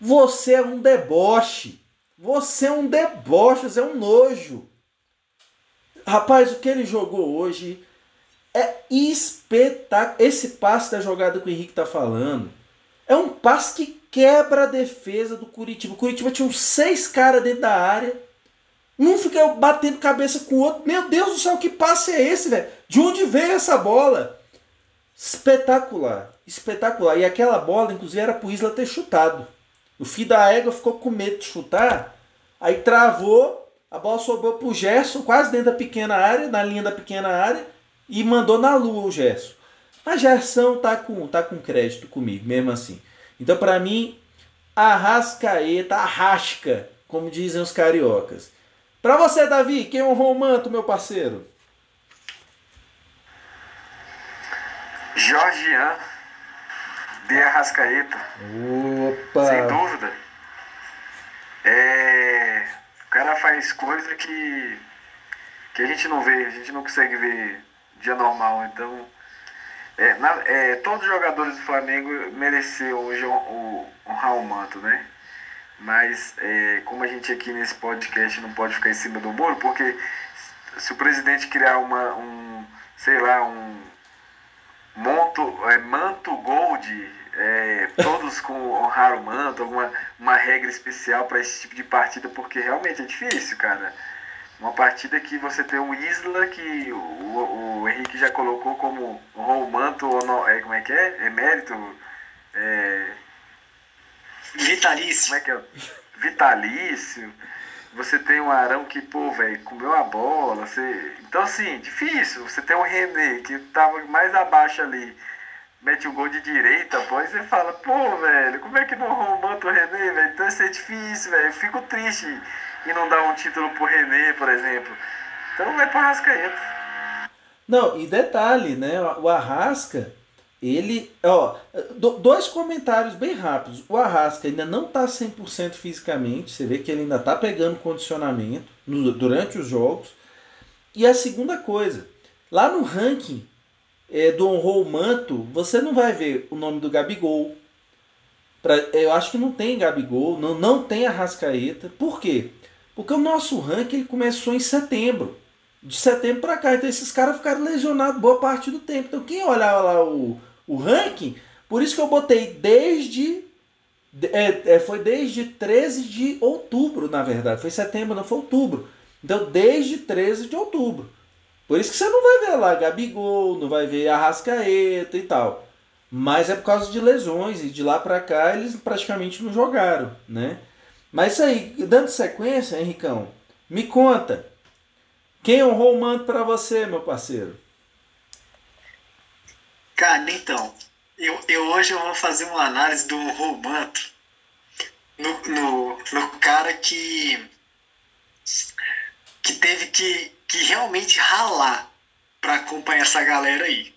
S1: você é um deboche. Você é um deboche, você é um nojo. Rapaz, o que ele jogou hoje é espetáculo. Esse passe da jogada que o Henrique tá falando é um passe que quebra a defesa do Curitiba. O Curitiba tinha uns seis caras dentro da área. Um fica batendo cabeça com o outro. Meu Deus do céu, que passe é esse, velho? De onde veio essa bola? Espetacular, espetacular. E aquela bola, inclusive, era pro Isla ter chutado. O filho da égua ficou com medo de chutar, aí travou, a bola sobrou pro Gerson, quase dentro da pequena área, na linha da pequena área, e mandou na lua o Gerson. A Gerson tá com, tá com crédito comigo, mesmo assim. Então, para mim, Arrascaeta, Arrasca, como dizem os cariocas. Para você, Davi, quem honrou o manto, meu parceiro?
S2: Jorgian de Arrascaeta.
S1: Opa!
S2: Sem dúvida. É, o cara faz coisa que, que a gente não vê, a gente não consegue ver dia normal. Então, é, na, é, todos os jogadores do Flamengo mereceram hoje honrar o manto, né? Mas é, como a gente aqui nesse podcast não pode ficar em cima do muro, porque se o presidente criar uma, um, sei lá, um monto, é, manto gold, é, todos com honrar o manto, alguma uma regra especial para esse tipo de partida, porque realmente é difícil, cara. Uma partida que você tem o Isla, que o, o Henrique já colocou como Romanto, é, como é que é? Emérito? É...
S3: Vitalício.
S2: Como é que é? Vitalício. Você tem o Arão que, pô, velho, comeu a bola. Você... Então, assim, difícil. Você tem o René, que tava mais abaixo ali, mete o um gol de direita, pô, e você fala, pô, velho, como é que não Romanto o René, velho? Então, isso é difícil, velho. Eu fico triste e não dá um título pro René, por exemplo. Então vai pro Arrascaeta.
S1: Não, e detalhe, né? O Arrasca, ele. Ó, dois comentários bem rápidos. O Arrasca ainda não tá 100% fisicamente. Você vê que ele ainda tá pegando condicionamento no, durante os jogos. E a segunda coisa, lá no ranking é, do Honrou Manto, você não vai ver o nome do Gabigol. Pra, eu acho que não tem Gabigol, não, não tem Arrascaeta. Por quê? Porque o nosso ranking ele começou em setembro. De setembro para cá. Então esses caras ficaram lesionados boa parte do tempo. Então quem olhar lá o, o ranking, por isso que eu botei desde. É, é, foi desde 13 de outubro, na verdade. Foi setembro, não foi outubro. Então, desde 13 de outubro. Por isso que você não vai ver lá Gabigol, não vai ver Arrascaeta e tal. Mas é por causa de lesões e de lá para cá eles praticamente não jogaram, né? Mas aí, dando sequência, Henricão, me conta. Quem honrou o manto para você, meu parceiro?
S3: Cara, então, eu, eu hoje eu vou fazer uma análise do honrou o manto no, no, no cara que que teve que, que realmente ralar para acompanhar essa galera aí.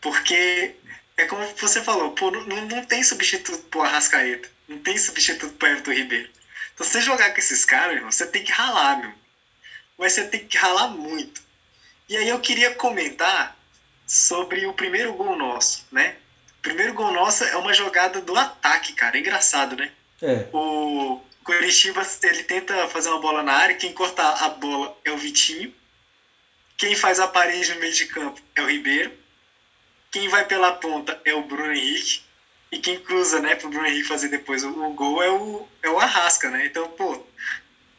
S3: Porque é como você falou, pô, não, não tem substituto pro Arrascaeta, não tem substituto pro Everton Ribeiro. Então, você jogar com esses caras, irmão, você tem que ralar, meu. Mas você tem que ralar muito. E aí eu queria comentar sobre o primeiro gol nosso, né? O primeiro gol nosso é uma jogada do ataque, cara. É engraçado, né?
S1: É.
S3: O Curitiba, ele tenta fazer uma bola na área, quem corta a bola é o Vitinho. Quem faz a parede no meio de campo é o Ribeiro. Quem vai pela ponta é o Bruno Henrique. E quem cruza, né, pro Bruno Henrique fazer depois o, o, gol é o, é o Arrasca, né? Então, pô,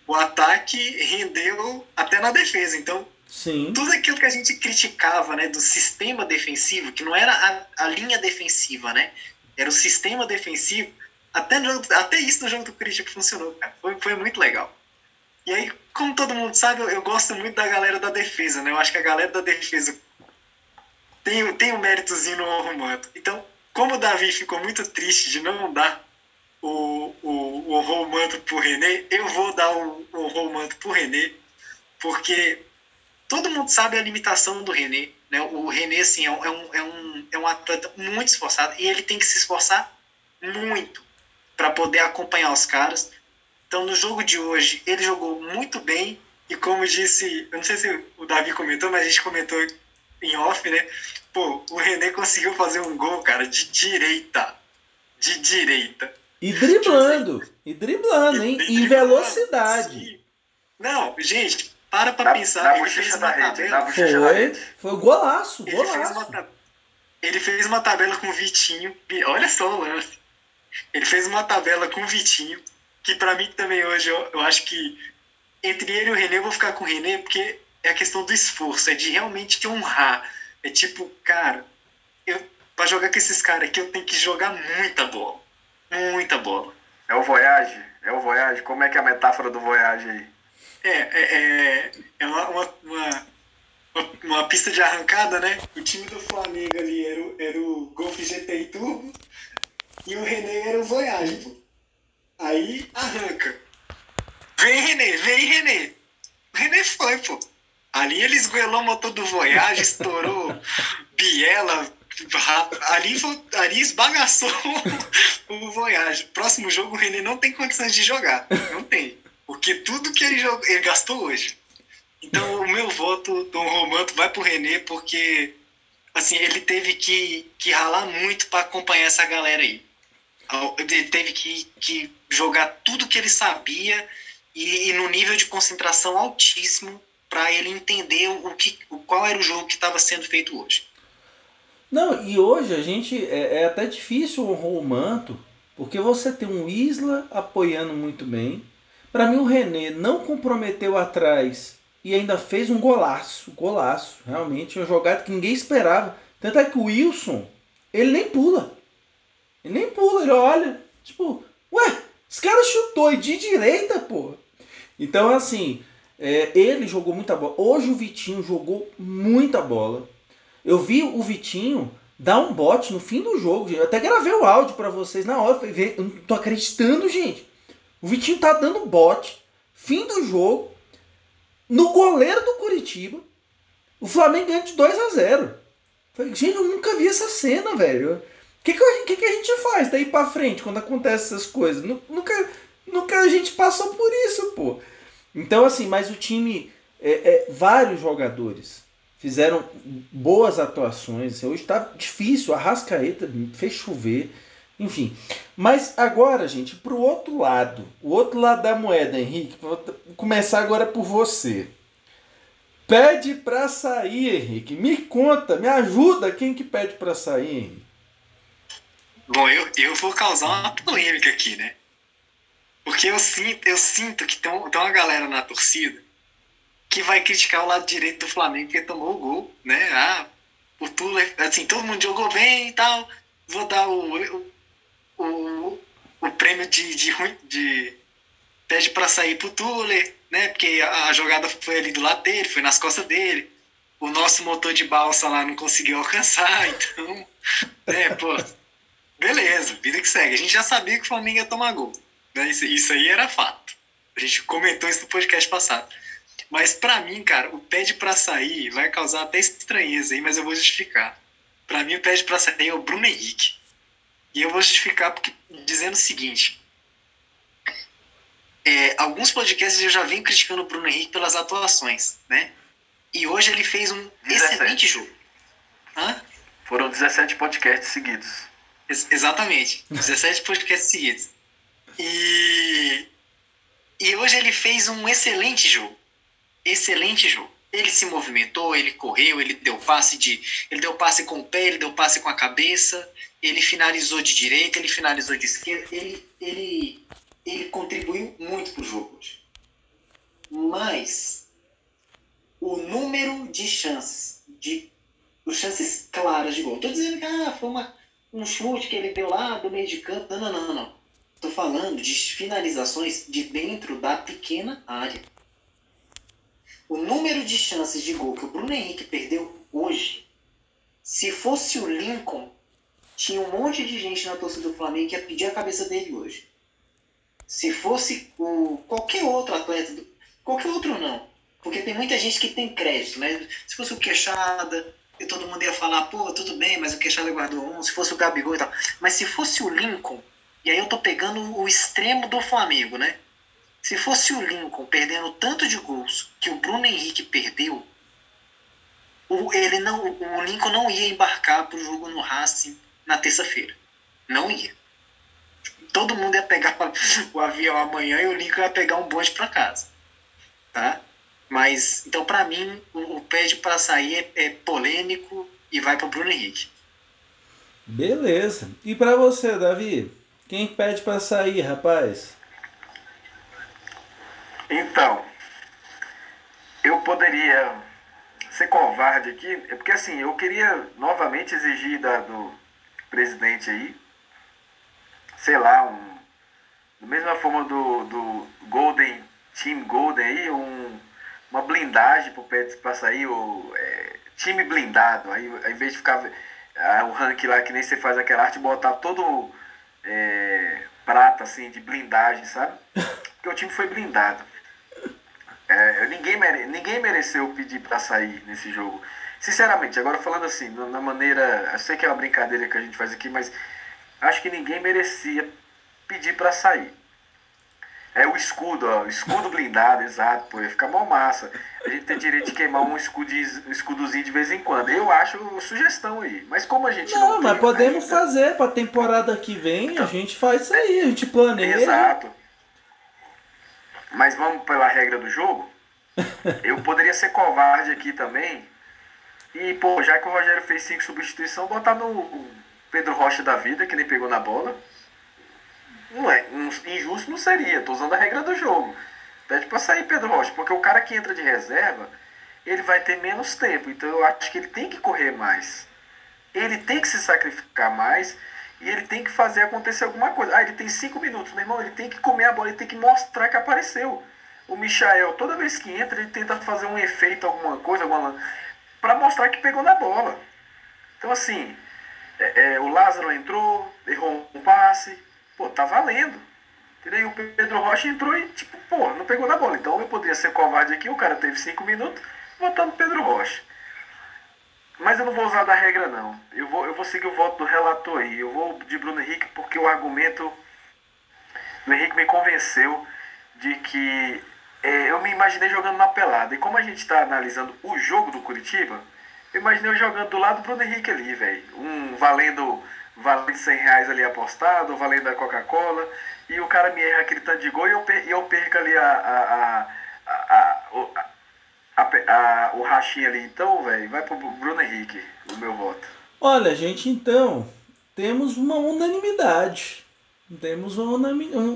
S3: o ataque rendeu até na defesa. Então,
S1: Sim.
S3: tudo aquilo que a gente criticava, né, do sistema defensivo, que não era a, a linha defensiva, né? Era o sistema defensivo. Até, no, até isso no jogo do Curitiba funcionou, cara. Foi, foi muito legal. E aí, como todo mundo sabe, eu, eu gosto muito da galera da defesa, né? Eu acho que a galera da defesa tem, tem um méritozinho no arrumando. Então, como o Davi ficou muito triste de não dar o, o, o Romanto pro René, eu vou dar o, o Romanto pro René, porque todo mundo sabe a limitação do René. Né? O René assim, é, um, é, um, é, um, é atleta muito esforçado e ele tem que se esforçar muito para poder acompanhar os caras. Então, no jogo de hoje, ele jogou muito bem. E como disse, eu não sei se o Davi comentou, mas a gente comentou em off, né? Pô, o René conseguiu fazer um gol, cara, de direita. De direita.
S1: E driblando. E driblando, hein? E, em velocidade. Sim.
S3: Não, gente, para pra na, pensar. Na
S2: ele fez uma rede, tabela.
S1: Foi, foi um golaço,
S3: ele
S1: golaço.
S3: Fez uma, ele fez uma tabela com o Vitinho. Olha só o lance. Ele fez uma tabela com o Vitinho, que para mim também hoje eu, eu acho que entre ele e o René eu vou ficar com o René, porque é a questão do esforço, é de realmente te honrar. É tipo, cara, eu, pra jogar com esses caras aqui eu tenho que jogar muita bola. Muita bola.
S2: É o Voyage? É o Voyage? Como é que é a metáfora do Voyage aí?
S3: É, é, é, é uma, uma, uma, uma, pista de arrancada, né? O time do Flamengo ali era o, era o Golf GTI Turbo e o René era o Voyage, pô. Aí arranca. Vem, Renê, vem, Renê. O Renê foi, pô. Ali ele esgoelou o motor do Voyage, estourou *laughs* Biela. Ali, ali esbagaçou *laughs* o Voyage. Próximo jogo o René não tem condições de jogar. Não tem. Porque tudo que ele, jogou, ele gastou hoje. Então o meu voto do Romanto vai pro René porque assim, ele teve que, que ralar muito para acompanhar essa galera aí. Ele teve que, que jogar tudo que ele sabia e, e no nível de concentração altíssimo para ele entender o que, qual era o jogo que estava sendo feito hoje.
S1: Não, e hoje a gente é, é até difícil honrar o manto, porque você tem um Isla apoiando muito bem. Para mim o René não comprometeu atrás e ainda fez um golaço, golaço, realmente uma jogada que ninguém esperava. Tanto é que o Wilson, ele nem pula. Ele nem pula, ele olha, tipo, ué, esse cara chutou e de direita, pô. Então assim, é, ele jogou muita bola. Hoje o Vitinho jogou muita bola. Eu vi o Vitinho dar um bote no fim do jogo. Eu até gravei o áudio para vocês na hora. Eu não tô acreditando, gente. O Vitinho tá dando bote. Fim do jogo. No goleiro do Curitiba. O Flamengo ganha de 2 a 0 Falei, gente, eu nunca vi essa cena, velho. O que, que, que, que a gente faz daí pra frente quando acontecem essas coisas? Nunca, nunca a gente passou por isso, pô. Então, assim, mas o time, é, é, vários jogadores fizeram boas atuações. Hoje está difícil, a Rascaeta fez chover, enfim. Mas agora, gente, para o outro lado, o outro lado da moeda, Henrique, vou começar agora por você. Pede para sair, Henrique. Me conta, me ajuda quem que pede para sair, Henrique.
S3: Bom, eu, eu vou causar uma polêmica aqui, né? Porque eu sinto, eu sinto que tem, uma galera na torcida que vai criticar o lado direito do Flamengo que tomou o gol, né? Ah, o Tuller, assim, todo mundo jogou bem e tal. Vou dar o, o, o prêmio de, de, de pede para sair pro Tuller, né? Porque a, a, jogada foi ali do lado dele, foi nas costas dele. O nosso motor de balsa lá não conseguiu *laughs* alcançar, então, né, pô, beleza, vida que segue. A gente já sabia que o Flamengo ia tomar gol. Né? Isso, isso aí era fato. A gente comentou isso no podcast passado. Mas para mim, cara, o pede para sair vai causar até estranheza aí, mas eu vou justificar. Para mim, o pede para sair é o Bruno Henrique. E eu vou justificar porque, dizendo o seguinte: é, alguns podcasts eu já venho criticando o Bruno Henrique pelas atuações, né? E hoje ele fez um 17. excelente jogo.
S2: Hã? Foram 17 podcasts seguidos.
S3: Ex exatamente, 17 podcasts seguidos. E, e hoje ele fez um excelente jogo. Excelente jogo. Ele se movimentou, ele correu, ele deu passe de, ele deu passe com o pé, ele deu passe com a cabeça, ele finalizou de direita, ele finalizou de esquerda, ele, ele, ele contribuiu muito para o jogo. Mas o número de chances, de chances claras de gol. Estou dizendo que ah, foi uma, um chute que ele deu lá do meio de campo. Não, não, não, não. Estou falando de finalizações de dentro da pequena área. O número de chances de gol que o Bruno Henrique perdeu hoje, se fosse o Lincoln, tinha um monte de gente na torcida do Flamengo que ia pedir a cabeça dele hoje. Se fosse o, qualquer outro atleta, do, qualquer outro não, porque tem muita gente que tem crédito, né? Se fosse o Queixada, e todo mundo ia falar, pô, tudo bem, mas o Queixada guardou um, se fosse o Gabigol e tal. Mas se fosse o Lincoln, e aí eu tô pegando o extremo do Flamengo, né? Se fosse o Lincoln perdendo tanto de gols que o Bruno Henrique perdeu, o, ele não, o Lincoln não ia embarcar pro jogo no Racing na terça-feira. Não ia. Todo mundo ia pegar *laughs* o avião amanhã e o Lincoln ia pegar um bonde para casa. Tá? Mas, então, para mim, o, o pede para sair é, é polêmico e vai pro Bruno Henrique.
S1: Beleza. E para você, Davi? Quem pede para sair, rapaz?
S2: Então, eu poderia ser covarde aqui, é porque assim, eu queria novamente exigir da, do presidente aí, sei lá, um, da mesma forma do, do Golden, Team Golden aí, um, uma blindagem pro Pets para sair, o é, time blindado, aí ao invés de ficar ah, o rank lá que nem você faz aquela arte, botar todo é, prata, assim, de blindagem, sabe? *laughs* Porque o time foi blindado. É, ninguém, mere, ninguém mereceu pedir para sair nesse jogo. Sinceramente, agora falando assim, na maneira. Eu sei que é uma brincadeira que a gente faz aqui, mas acho que ninguém merecia pedir para sair. É o escudo, ó, o escudo blindado, *laughs* exato, pô, ia ficar mó massa. A gente tem direito de queimar um, escudiz, um escudozinho de vez em quando. Eu acho sugestão aí. Mas como a gente não.
S1: Não, mas podemos fazer pra temporada que vem, então, a gente faz isso aí, a gente planeja.
S2: Exato. Mas vamos pela regra do jogo. *laughs* Eu poderia ser covarde aqui também. E, pô, já que o Rogério fez cinco substituições, botar no Pedro Rocha da vida, que nem pegou na bola. Não é, injusto não seria, tô usando a regra do jogo. Pede pra sair Pedro Rocha, porque o cara que entra de reserva, ele vai ter menos tempo. Então eu acho que ele tem que correr mais. Ele tem que se sacrificar mais e ele tem que fazer acontecer alguma coisa. Ah, ele tem cinco minutos, meu irmão, ele tem que comer a bola, ele tem que mostrar que apareceu. O Michael, toda vez que entra, ele tenta fazer um efeito, alguma coisa, alguma para mostrar que pegou na bola. Então assim, é, é, o Lázaro entrou, errou um passe, pô, tá valendo. E o Pedro Rocha entrou e, tipo, pô, não pegou na bola. Então eu poderia ser covarde aqui, o cara teve cinco minutos, votando Pedro Rocha. Mas eu não vou usar da regra, não. Eu vou, eu vou seguir o voto do relator aí. Eu vou de Bruno Henrique porque o argumento do Henrique me convenceu de que é, eu me imaginei jogando na pelada. E como a gente está analisando o jogo do Curitiba, eu imaginei eu jogando do lado do Bruno Henrique ali, velho. Um valendo, valendo 100 reais ali apostado, valendo a Coca-Cola. E o cara me erra aquele tanto de gol e eu, per, e eu perco ali a, a, a, a a, o rachinho ali, então, velho, vai pro Bruno Henrique, o meu voto.
S1: Olha, gente, então, temos uma unanimidade. Temos uma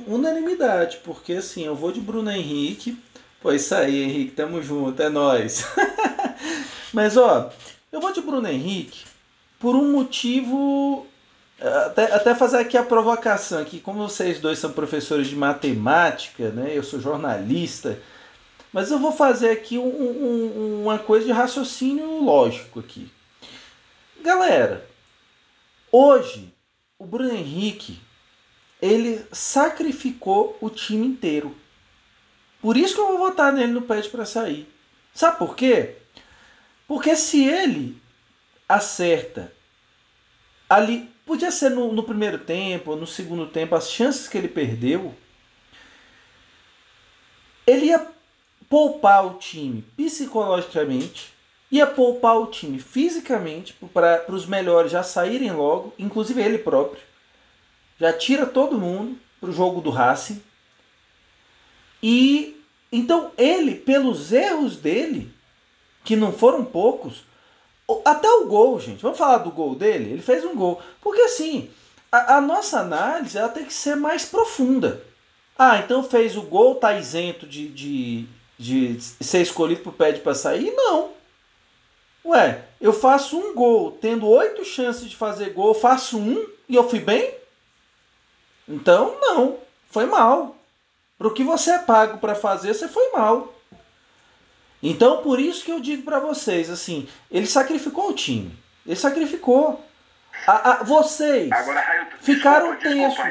S1: unanimidade, porque assim, eu vou de Bruno Henrique. Pô, isso aí, Henrique, tamo junto, é nós. *laughs* Mas ó, eu vou de Bruno Henrique por um motivo. Até, até fazer aqui a provocação aqui, como vocês dois são professores de matemática, né? Eu sou jornalista. Mas eu vou fazer aqui um, um, uma coisa de raciocínio lógico aqui. Galera, hoje o Bruno Henrique ele sacrificou o time inteiro. Por isso que eu vou votar nele no pede para sair. Sabe por quê? Porque se ele acerta ali, podia ser no, no primeiro tempo ou no segundo tempo, as chances que ele perdeu, ele ia poupar o time psicologicamente, ia poupar o time fisicamente para os melhores já saírem logo, inclusive ele próprio. Já tira todo mundo para o jogo do Racing. E então ele, pelos erros dele, que não foram poucos, até o gol, gente. Vamos falar do gol dele? Ele fez um gol. Porque assim, a, a nossa análise ela tem que ser mais profunda. Ah, então fez o gol, tá isento de, de, de ser escolhido pro pede para sair? Não. Ué, eu faço um gol, tendo oito chances de fazer gol, eu faço um e eu fui bem? Então, não. Foi mal. Pro que você é pago para fazer, você foi mal. Então, por isso que eu digo para vocês, assim, ele sacrificou o time. Ele sacrificou. A, a vocês
S2: agora, Raio,
S1: ficaram tensos.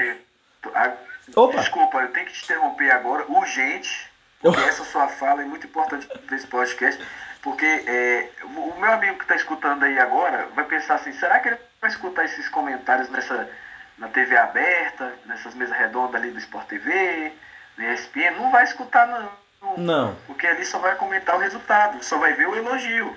S2: Desculpa, desculpa, eu tenho que te interromper agora, urgente porque essa sua fala é muito importante para esse podcast, porque é, o meu amigo que está escutando aí agora vai pensar assim, será que ele vai escutar esses comentários nessa, na TV aberta, nessas mesas redondas ali do Sport TV, no ESPN? Não vai escutar não.
S1: Não.
S2: Porque ali só vai comentar o resultado, só vai ver o elogio.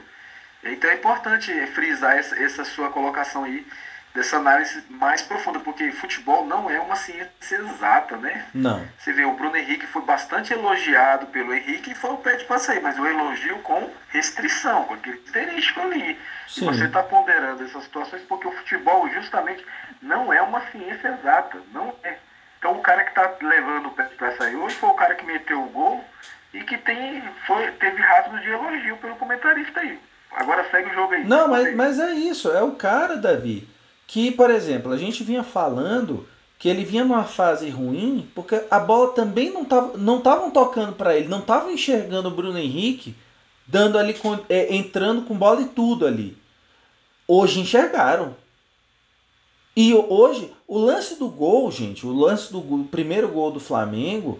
S2: Então é importante frisar essa, essa sua colocação aí dessa análise mais profunda, porque futebol não é uma ciência exata, né?
S1: Não.
S2: Você vê, o Bruno Henrique foi bastante elogiado pelo Henrique e foi o pé de passeio, mas o elogio com restrição, com aquele asterisco ali. Sim. E você está ponderando essas situações porque o futebol justamente não é uma ciência exata, não é. Então o cara que está levando o pé de passeio hoje foi o cara que meteu o gol e que tem, foi, teve rasgos de elogio pelo comentarista aí. Agora segue o jogo aí.
S1: Não, mas, mas é isso, é o cara, Davi que, por exemplo, a gente vinha falando que ele vinha numa fase ruim porque a bola também não tava, não estavam tocando para ele, não estavam enxergando o Bruno Henrique dando ali é, entrando com bola e tudo ali. Hoje enxergaram. E hoje, o lance do gol, gente, o lance do o primeiro gol do Flamengo,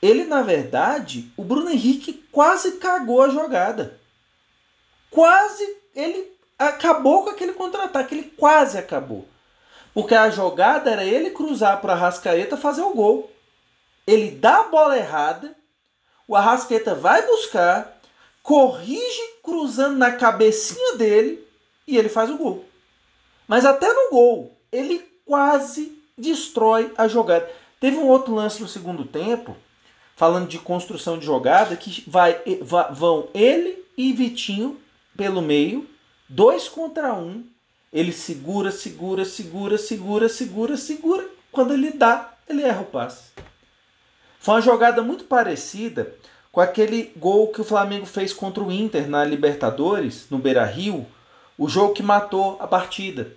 S1: ele na verdade, o Bruno Henrique quase cagou a jogada. Quase ele acabou com aquele contra-ataque, ele quase acabou. Porque a jogada era ele cruzar para a Arrascaeta fazer o gol. Ele dá a bola errada, o Arrascaeta vai buscar, corrige cruzando na cabecinha dele e ele faz o gol. Mas até no gol, ele quase destrói a jogada. Teve um outro lance no segundo tempo, falando de construção de jogada, que vai, vão ele e Vitinho pelo meio, dois contra um. Ele segura, segura, segura, segura, segura, segura. Quando ele dá, ele erra o passe. Foi uma jogada muito parecida com aquele gol que o Flamengo fez contra o Inter na Libertadores, no Beira Rio, o jogo que matou a partida.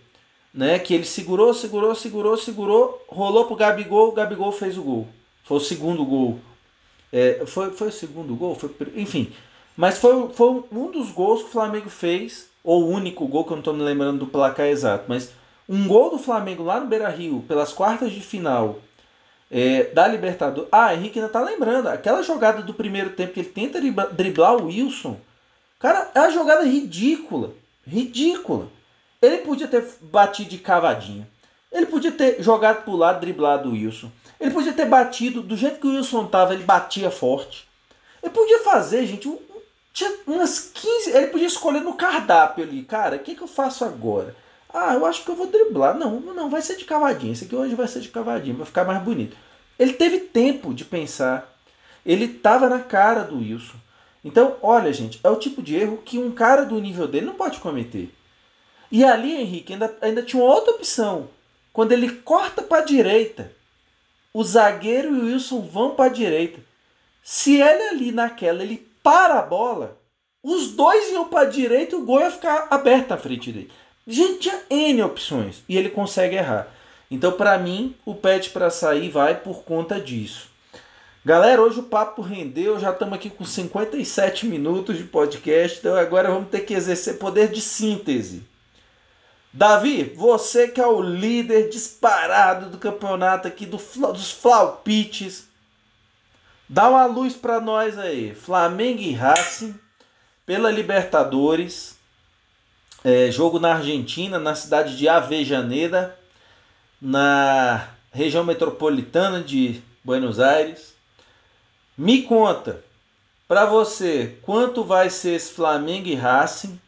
S1: Né? Que ele segurou, segurou, segurou, segurou, rolou pro Gabigol, o Gabigol fez o gol. Foi o segundo gol. É, foi, foi o segundo gol? Foi, enfim. Mas foi, foi um dos gols que o Flamengo fez, ou o único gol, que eu não estou me lembrando do placar exato, mas um gol do Flamengo lá no Beira Rio, pelas quartas de final é, da Libertadores. Ah, Henrique ainda tá lembrando. Aquela jogada do primeiro tempo que ele tenta driblar o Wilson. Cara, é uma jogada ridícula. Ridícula. Ele podia ter batido de cavadinha. Ele podia ter jogado pro lado, driblado o Wilson. Ele podia ter batido do jeito que o Wilson tava, ele batia forte. Ele podia fazer, gente, tinha umas 15. Ele podia escolher no cardápio ali, cara, o que, que eu faço agora? Ah, eu acho que eu vou driblar. Não, não, vai ser de cavadinha. Esse aqui hoje vai ser de cavadinha, vai ficar mais bonito. Ele teve tempo de pensar. Ele estava na cara do Wilson. Então, olha, gente, é o tipo de erro que um cara do nível dele não pode cometer. E ali, Henrique, ainda, ainda tinha uma outra opção. Quando ele corta para a direita, o zagueiro e o Wilson vão para a direita. Se ele ali naquela, ele para a bola, os dois iam para a direita e o gol ia ficar aberto na frente dele. Gente, tinha N opções e ele consegue errar. Então, para mim, o pet para sair vai por conta disso. Galera, hoje o papo rendeu, já estamos aqui com 57 minutos de podcast, então agora vamos ter que exercer poder de síntese. Davi, você que é o líder disparado do campeonato aqui do, dos Flaupites, dá uma luz para nós aí. Flamengo e Racing pela Libertadores. É, jogo na Argentina, na cidade de Avejaneira, na região metropolitana de Buenos Aires. Me conta, para você, quanto vai ser esse Flamengo e Racing?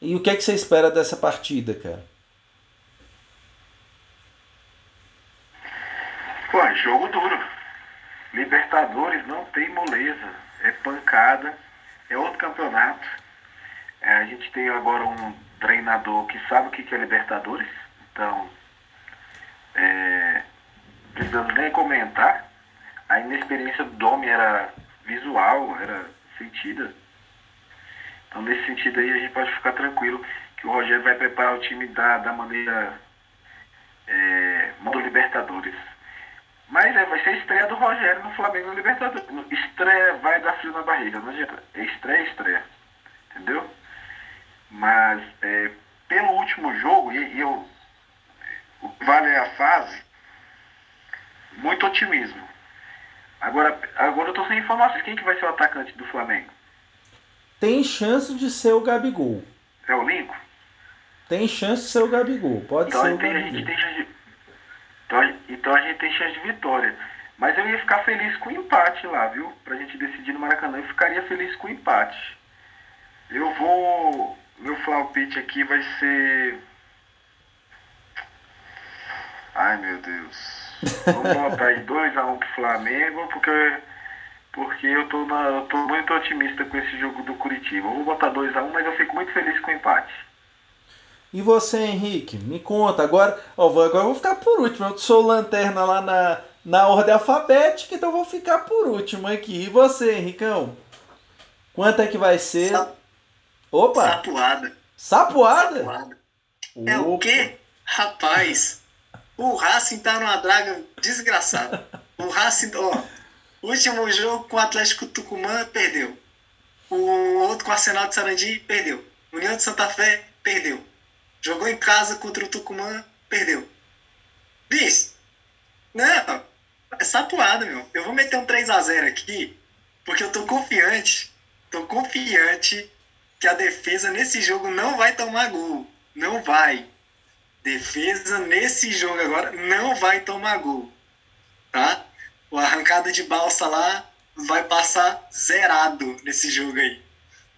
S1: E o que, é que você espera dessa partida, cara?
S2: Pô, jogo duro. Libertadores não tem moleza. É pancada. É outro campeonato. É, a gente tem agora um treinador que sabe o que é Libertadores, então é, precisamos nem comentar. A inexperiência do Domi era visual, era sentida. Então nesse sentido aí a gente pode ficar tranquilo que o Rogério vai preparar o time da, da maneira é, Libertadores. Mas é, vai ser a estreia do Rogério no Flamengo no Libertadores. Estreia vai dar frio na barriga, não adianta. É estreia, estreia. Entendeu? Mas é, pelo último jogo, e, e eu, o que vale é a fase, muito otimismo. Agora, agora eu tô sem informações. Quem que vai ser o atacante do Flamengo?
S1: Tem chance de ser o Gabigol.
S2: É o Lincoln?
S1: Tem chance de ser o Gabigol. Pode
S2: então,
S1: ser o
S2: tem,
S1: Gabigol.
S2: A gente tem chance de, então, a gente tem chance de vitória. Mas eu ia ficar feliz com o empate lá, viu? Pra gente decidir no Maracanã. Eu ficaria feliz com o empate. Eu vou meu palpite aqui vai ser. Ai meu Deus. Vamos *laughs* botar aí 2x1 um pro Flamengo, porque, porque eu, tô na, eu tô muito otimista com esse jogo do Curitiba. Eu vou botar 2x1, um, mas eu fico muito feliz com o empate.
S1: E você, Henrique? Me conta. Agora, ó, agora eu vou ficar por último. Eu sou lanterna lá na, na ordem alfabética, então eu vou ficar por último aqui. E você, Henricão? Quanto é que vai ser? Opa!
S3: Sapuada.
S1: Sapuada?
S3: Sapuada. É o quê? Rapaz, o Racing tá numa draga desgraçada. O Racing, ó, último jogo com o Atlético Tucumã, perdeu. O outro com o Arsenal de Sarandi, perdeu. União de Santa Fé, perdeu. Jogou em casa contra o Tucumã, perdeu. Bicho, não, é sapuada, meu. Eu vou meter um 3x0 aqui, porque eu tô confiante, tô confiante que a defesa nesse jogo não vai tomar gol. Não vai. Defesa nesse jogo agora não vai tomar gol. Tá? O arrancada de balsa lá vai passar zerado nesse jogo aí.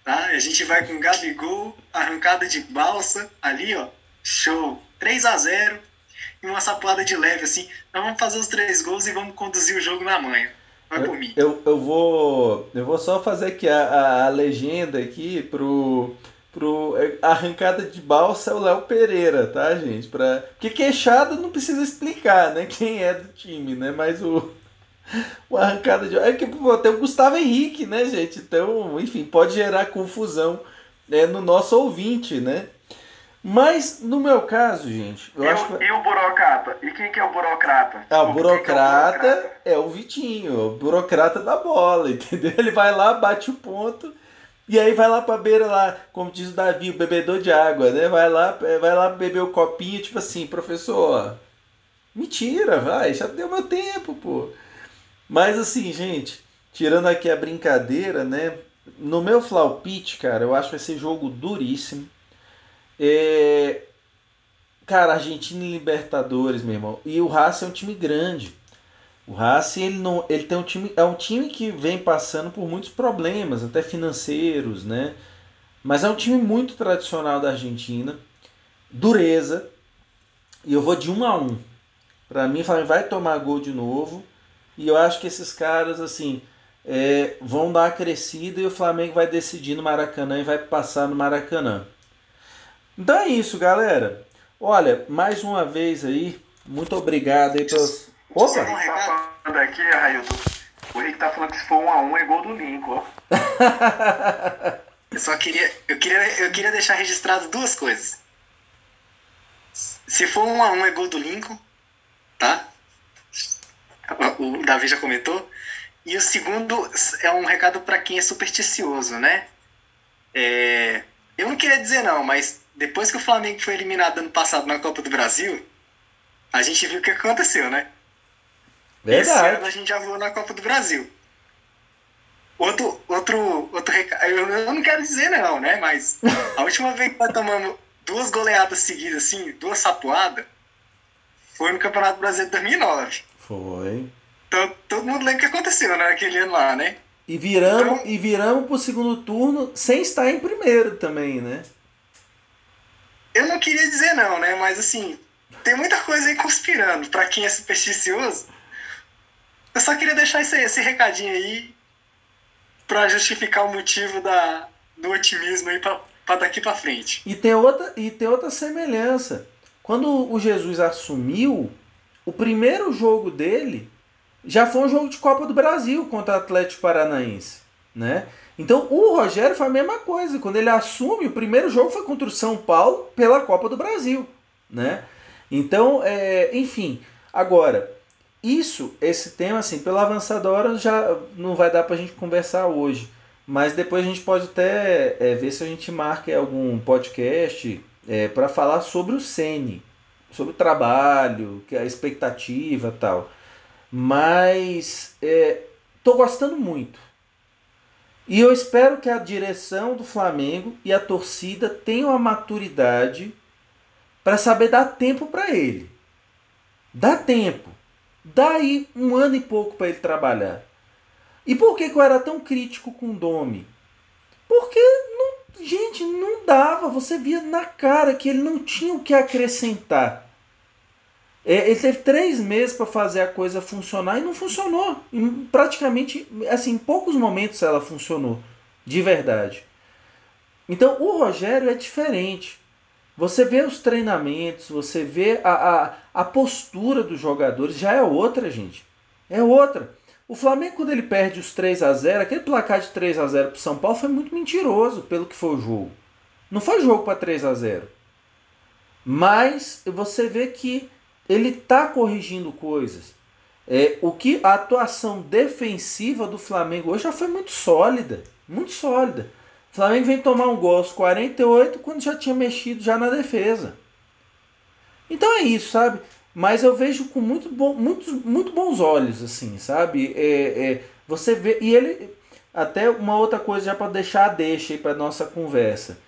S3: Tá? A gente vai com Gabigol, arrancada de balsa ali, ó. Show. 3 a 0 e uma sapuada de leve, assim. Nós vamos fazer os três gols e vamos conduzir o jogo na manhã. Vai por mim.
S1: Eu, eu, vou, eu vou só fazer aqui a, a, a legenda aqui pro, pro arrancada de balsa é o Léo Pereira, tá, gente? Pra, porque queixado não precisa explicar, né? Quem é do time, né? Mas o, o arrancada de é que tem o Gustavo Henrique, né, gente? Então, enfim, pode gerar confusão né, no nosso ouvinte, né? Mas no meu caso, gente, eu
S2: e
S1: acho
S2: o, que... E o burocrata? E quem que é o burocrata?
S1: Ah, o burocrata, é o burocrata é o Vitinho, o burocrata da bola, *laughs* entendeu? Ele vai lá, bate o ponto e aí vai lá pra beira lá, como diz o Davi, o bebedor de água, né? Vai lá, é, vai lá beber o copinho, tipo assim, professor, mentira, vai, já deu meu tempo, pô. Mas assim, gente, tirando aqui a brincadeira, né? No meu flaupite, cara, eu acho que vai ser jogo duríssimo. É... Cara, Argentina e Libertadores, meu irmão. E o Racing é um time grande. O Racing ele não, ele tem um time, é um time que vem passando por muitos problemas, até financeiros, né? Mas é um time muito tradicional da Argentina, dureza. E eu vou de 1 a 1. Para mim, vai tomar gol de novo. E eu acho que esses caras assim é, vão dar a crescida e o Flamengo vai decidir no Maracanã e vai passar no Maracanã. Então é isso, galera. Olha, mais uma vez aí, muito obrigado aí pelos.
S2: Opa! Você tá falando aqui, Railton. O Rick tá falando que se for um a um é gol do Lincoln,
S3: eu só queria eu, queria. eu queria deixar registrado duas coisas. Se for um a um é gol do Lincoln, tá? O Davi já comentou. E o segundo é um recado para quem é supersticioso, né? É, eu não queria dizer não, mas depois que o Flamengo foi eliminado ano passado na Copa do Brasil, a gente viu o que aconteceu, né? Verdade. Esse ano a gente já voou na Copa do Brasil. Outro, outro, outro recado. Eu, eu não quero dizer não, né? Mas a última vez que nós tomamos duas goleadas seguidas, assim, duas sapoadas, foi no Campeonato Brasileiro de 2009.
S1: Foi.
S3: Então, todo mundo lembra o que aconteceu naquele ano lá, né?
S1: E viramos, então, e viramos pro segundo turno sem estar em primeiro também, né?
S3: Eu não queria dizer não, né? Mas assim, tem muita coisa aí conspirando. Para quem é supersticioso, eu só queria deixar esse, esse recadinho aí para justificar o motivo da, do otimismo aí para daqui para frente.
S1: E tem, outra, e tem outra semelhança. Quando o Jesus assumiu, o primeiro jogo dele já foi um jogo de Copa do Brasil contra o Atlético Paranaense, né? Então o Rogério foi a mesma coisa. Quando ele assume, o primeiro jogo foi contra o São Paulo pela Copa do Brasil, né? Então, é, enfim, agora isso, esse tema, assim, pela avançada hora já não vai dar para a gente conversar hoje, mas depois a gente pode até é, ver se a gente marca algum podcast é, para falar sobre o Sene, sobre o trabalho, que é a expectativa tal. Mas estou é, gostando muito. E eu espero que a direção do Flamengo e a torcida tenham a maturidade para saber dar tempo para ele. Dá tempo. Dá aí um ano e pouco para ele trabalhar. E por que, que eu era tão crítico com o Domi? Porque, não, gente, não dava. Você via na cara que ele não tinha o que acrescentar. É, ele teve três meses para fazer a coisa funcionar e não funcionou. Em, praticamente, assim, em poucos momentos ela funcionou, de verdade. Então o Rogério é diferente. Você vê os treinamentos, você vê a, a, a postura dos jogadores, já é outra, gente. É outra. O Flamengo, quando ele perde os 3 a 0 aquele placar de 3 a 0 para São Paulo foi muito mentiroso pelo que foi o jogo. Não foi jogo para 3 a 0 Mas você vê que ele está corrigindo coisas. É, o que a atuação defensiva do Flamengo hoje já foi muito sólida, muito sólida. O Flamengo vem tomar um gol aos 48 quando já tinha mexido já na defesa. Então é isso, sabe? Mas eu vejo com muito, bom, muito, muito bons olhos, assim, sabe? É, é, você vê. E ele. Até uma outra coisa já para deixar a deixa aí para nossa conversa.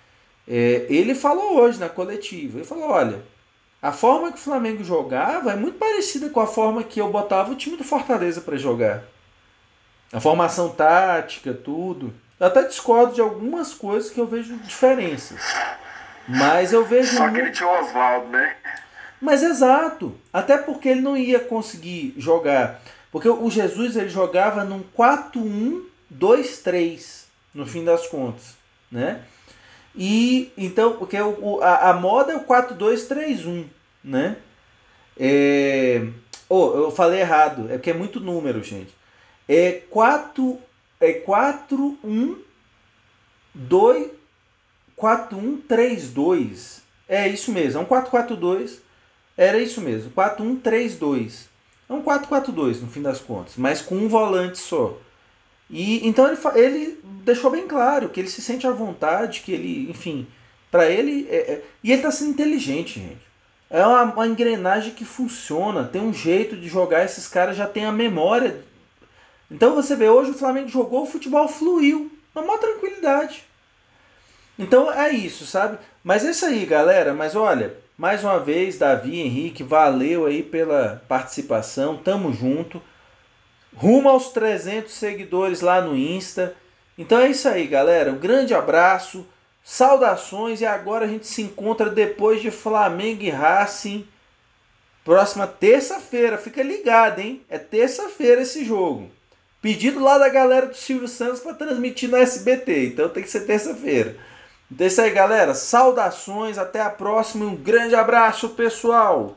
S1: É, ele falou hoje na coletiva. Ele falou: olha, a forma que o Flamengo jogava é muito parecida com a forma que eu botava o time do Fortaleza para jogar. A formação tática, tudo. Eu até discordo de algumas coisas que eu vejo diferenças. Mas eu vejo.
S2: Só que ele tinha o Oswaldo, né?
S1: Mas exato. Até porque ele não ia conseguir jogar. Porque o Jesus ele jogava num 4-1-2-3, no fim das contas. Né? E então, porque o, a, a moda é o 4-2-3-1. Né? É... Oh, eu falei errado, é porque é muito número, gente. É 4 é 4 1 2 4 1 3 2. É isso mesmo, é um 4 4 2. Era isso mesmo, 4 1 3 2. É um 4 4 2 no fim das contas, mas com um volante só. E então ele, ele deixou bem claro que ele se sente à vontade, que ele, enfim, para ele é, é, e ele tá sendo inteligente, gente. É uma, uma engrenagem que funciona, tem um jeito de jogar, esses caras já têm a memória então você vê, hoje o Flamengo jogou, o futebol fluiu, na maior tranquilidade. Então é isso, sabe? Mas é isso aí, galera. Mas olha, mais uma vez, Davi, Henrique, valeu aí pela participação, tamo junto. Rumo aos 300 seguidores lá no Insta. Então é isso aí, galera. Um grande abraço, saudações e agora a gente se encontra depois de Flamengo e Racing. Próxima terça-feira, fica ligado, hein? É terça-feira esse jogo. Pedido lá da galera do Silvio Santos para transmitir no SBT. Então tem que ser terça-feira. Então é isso aí, galera. Saudações, até a próxima. Um grande abraço, pessoal.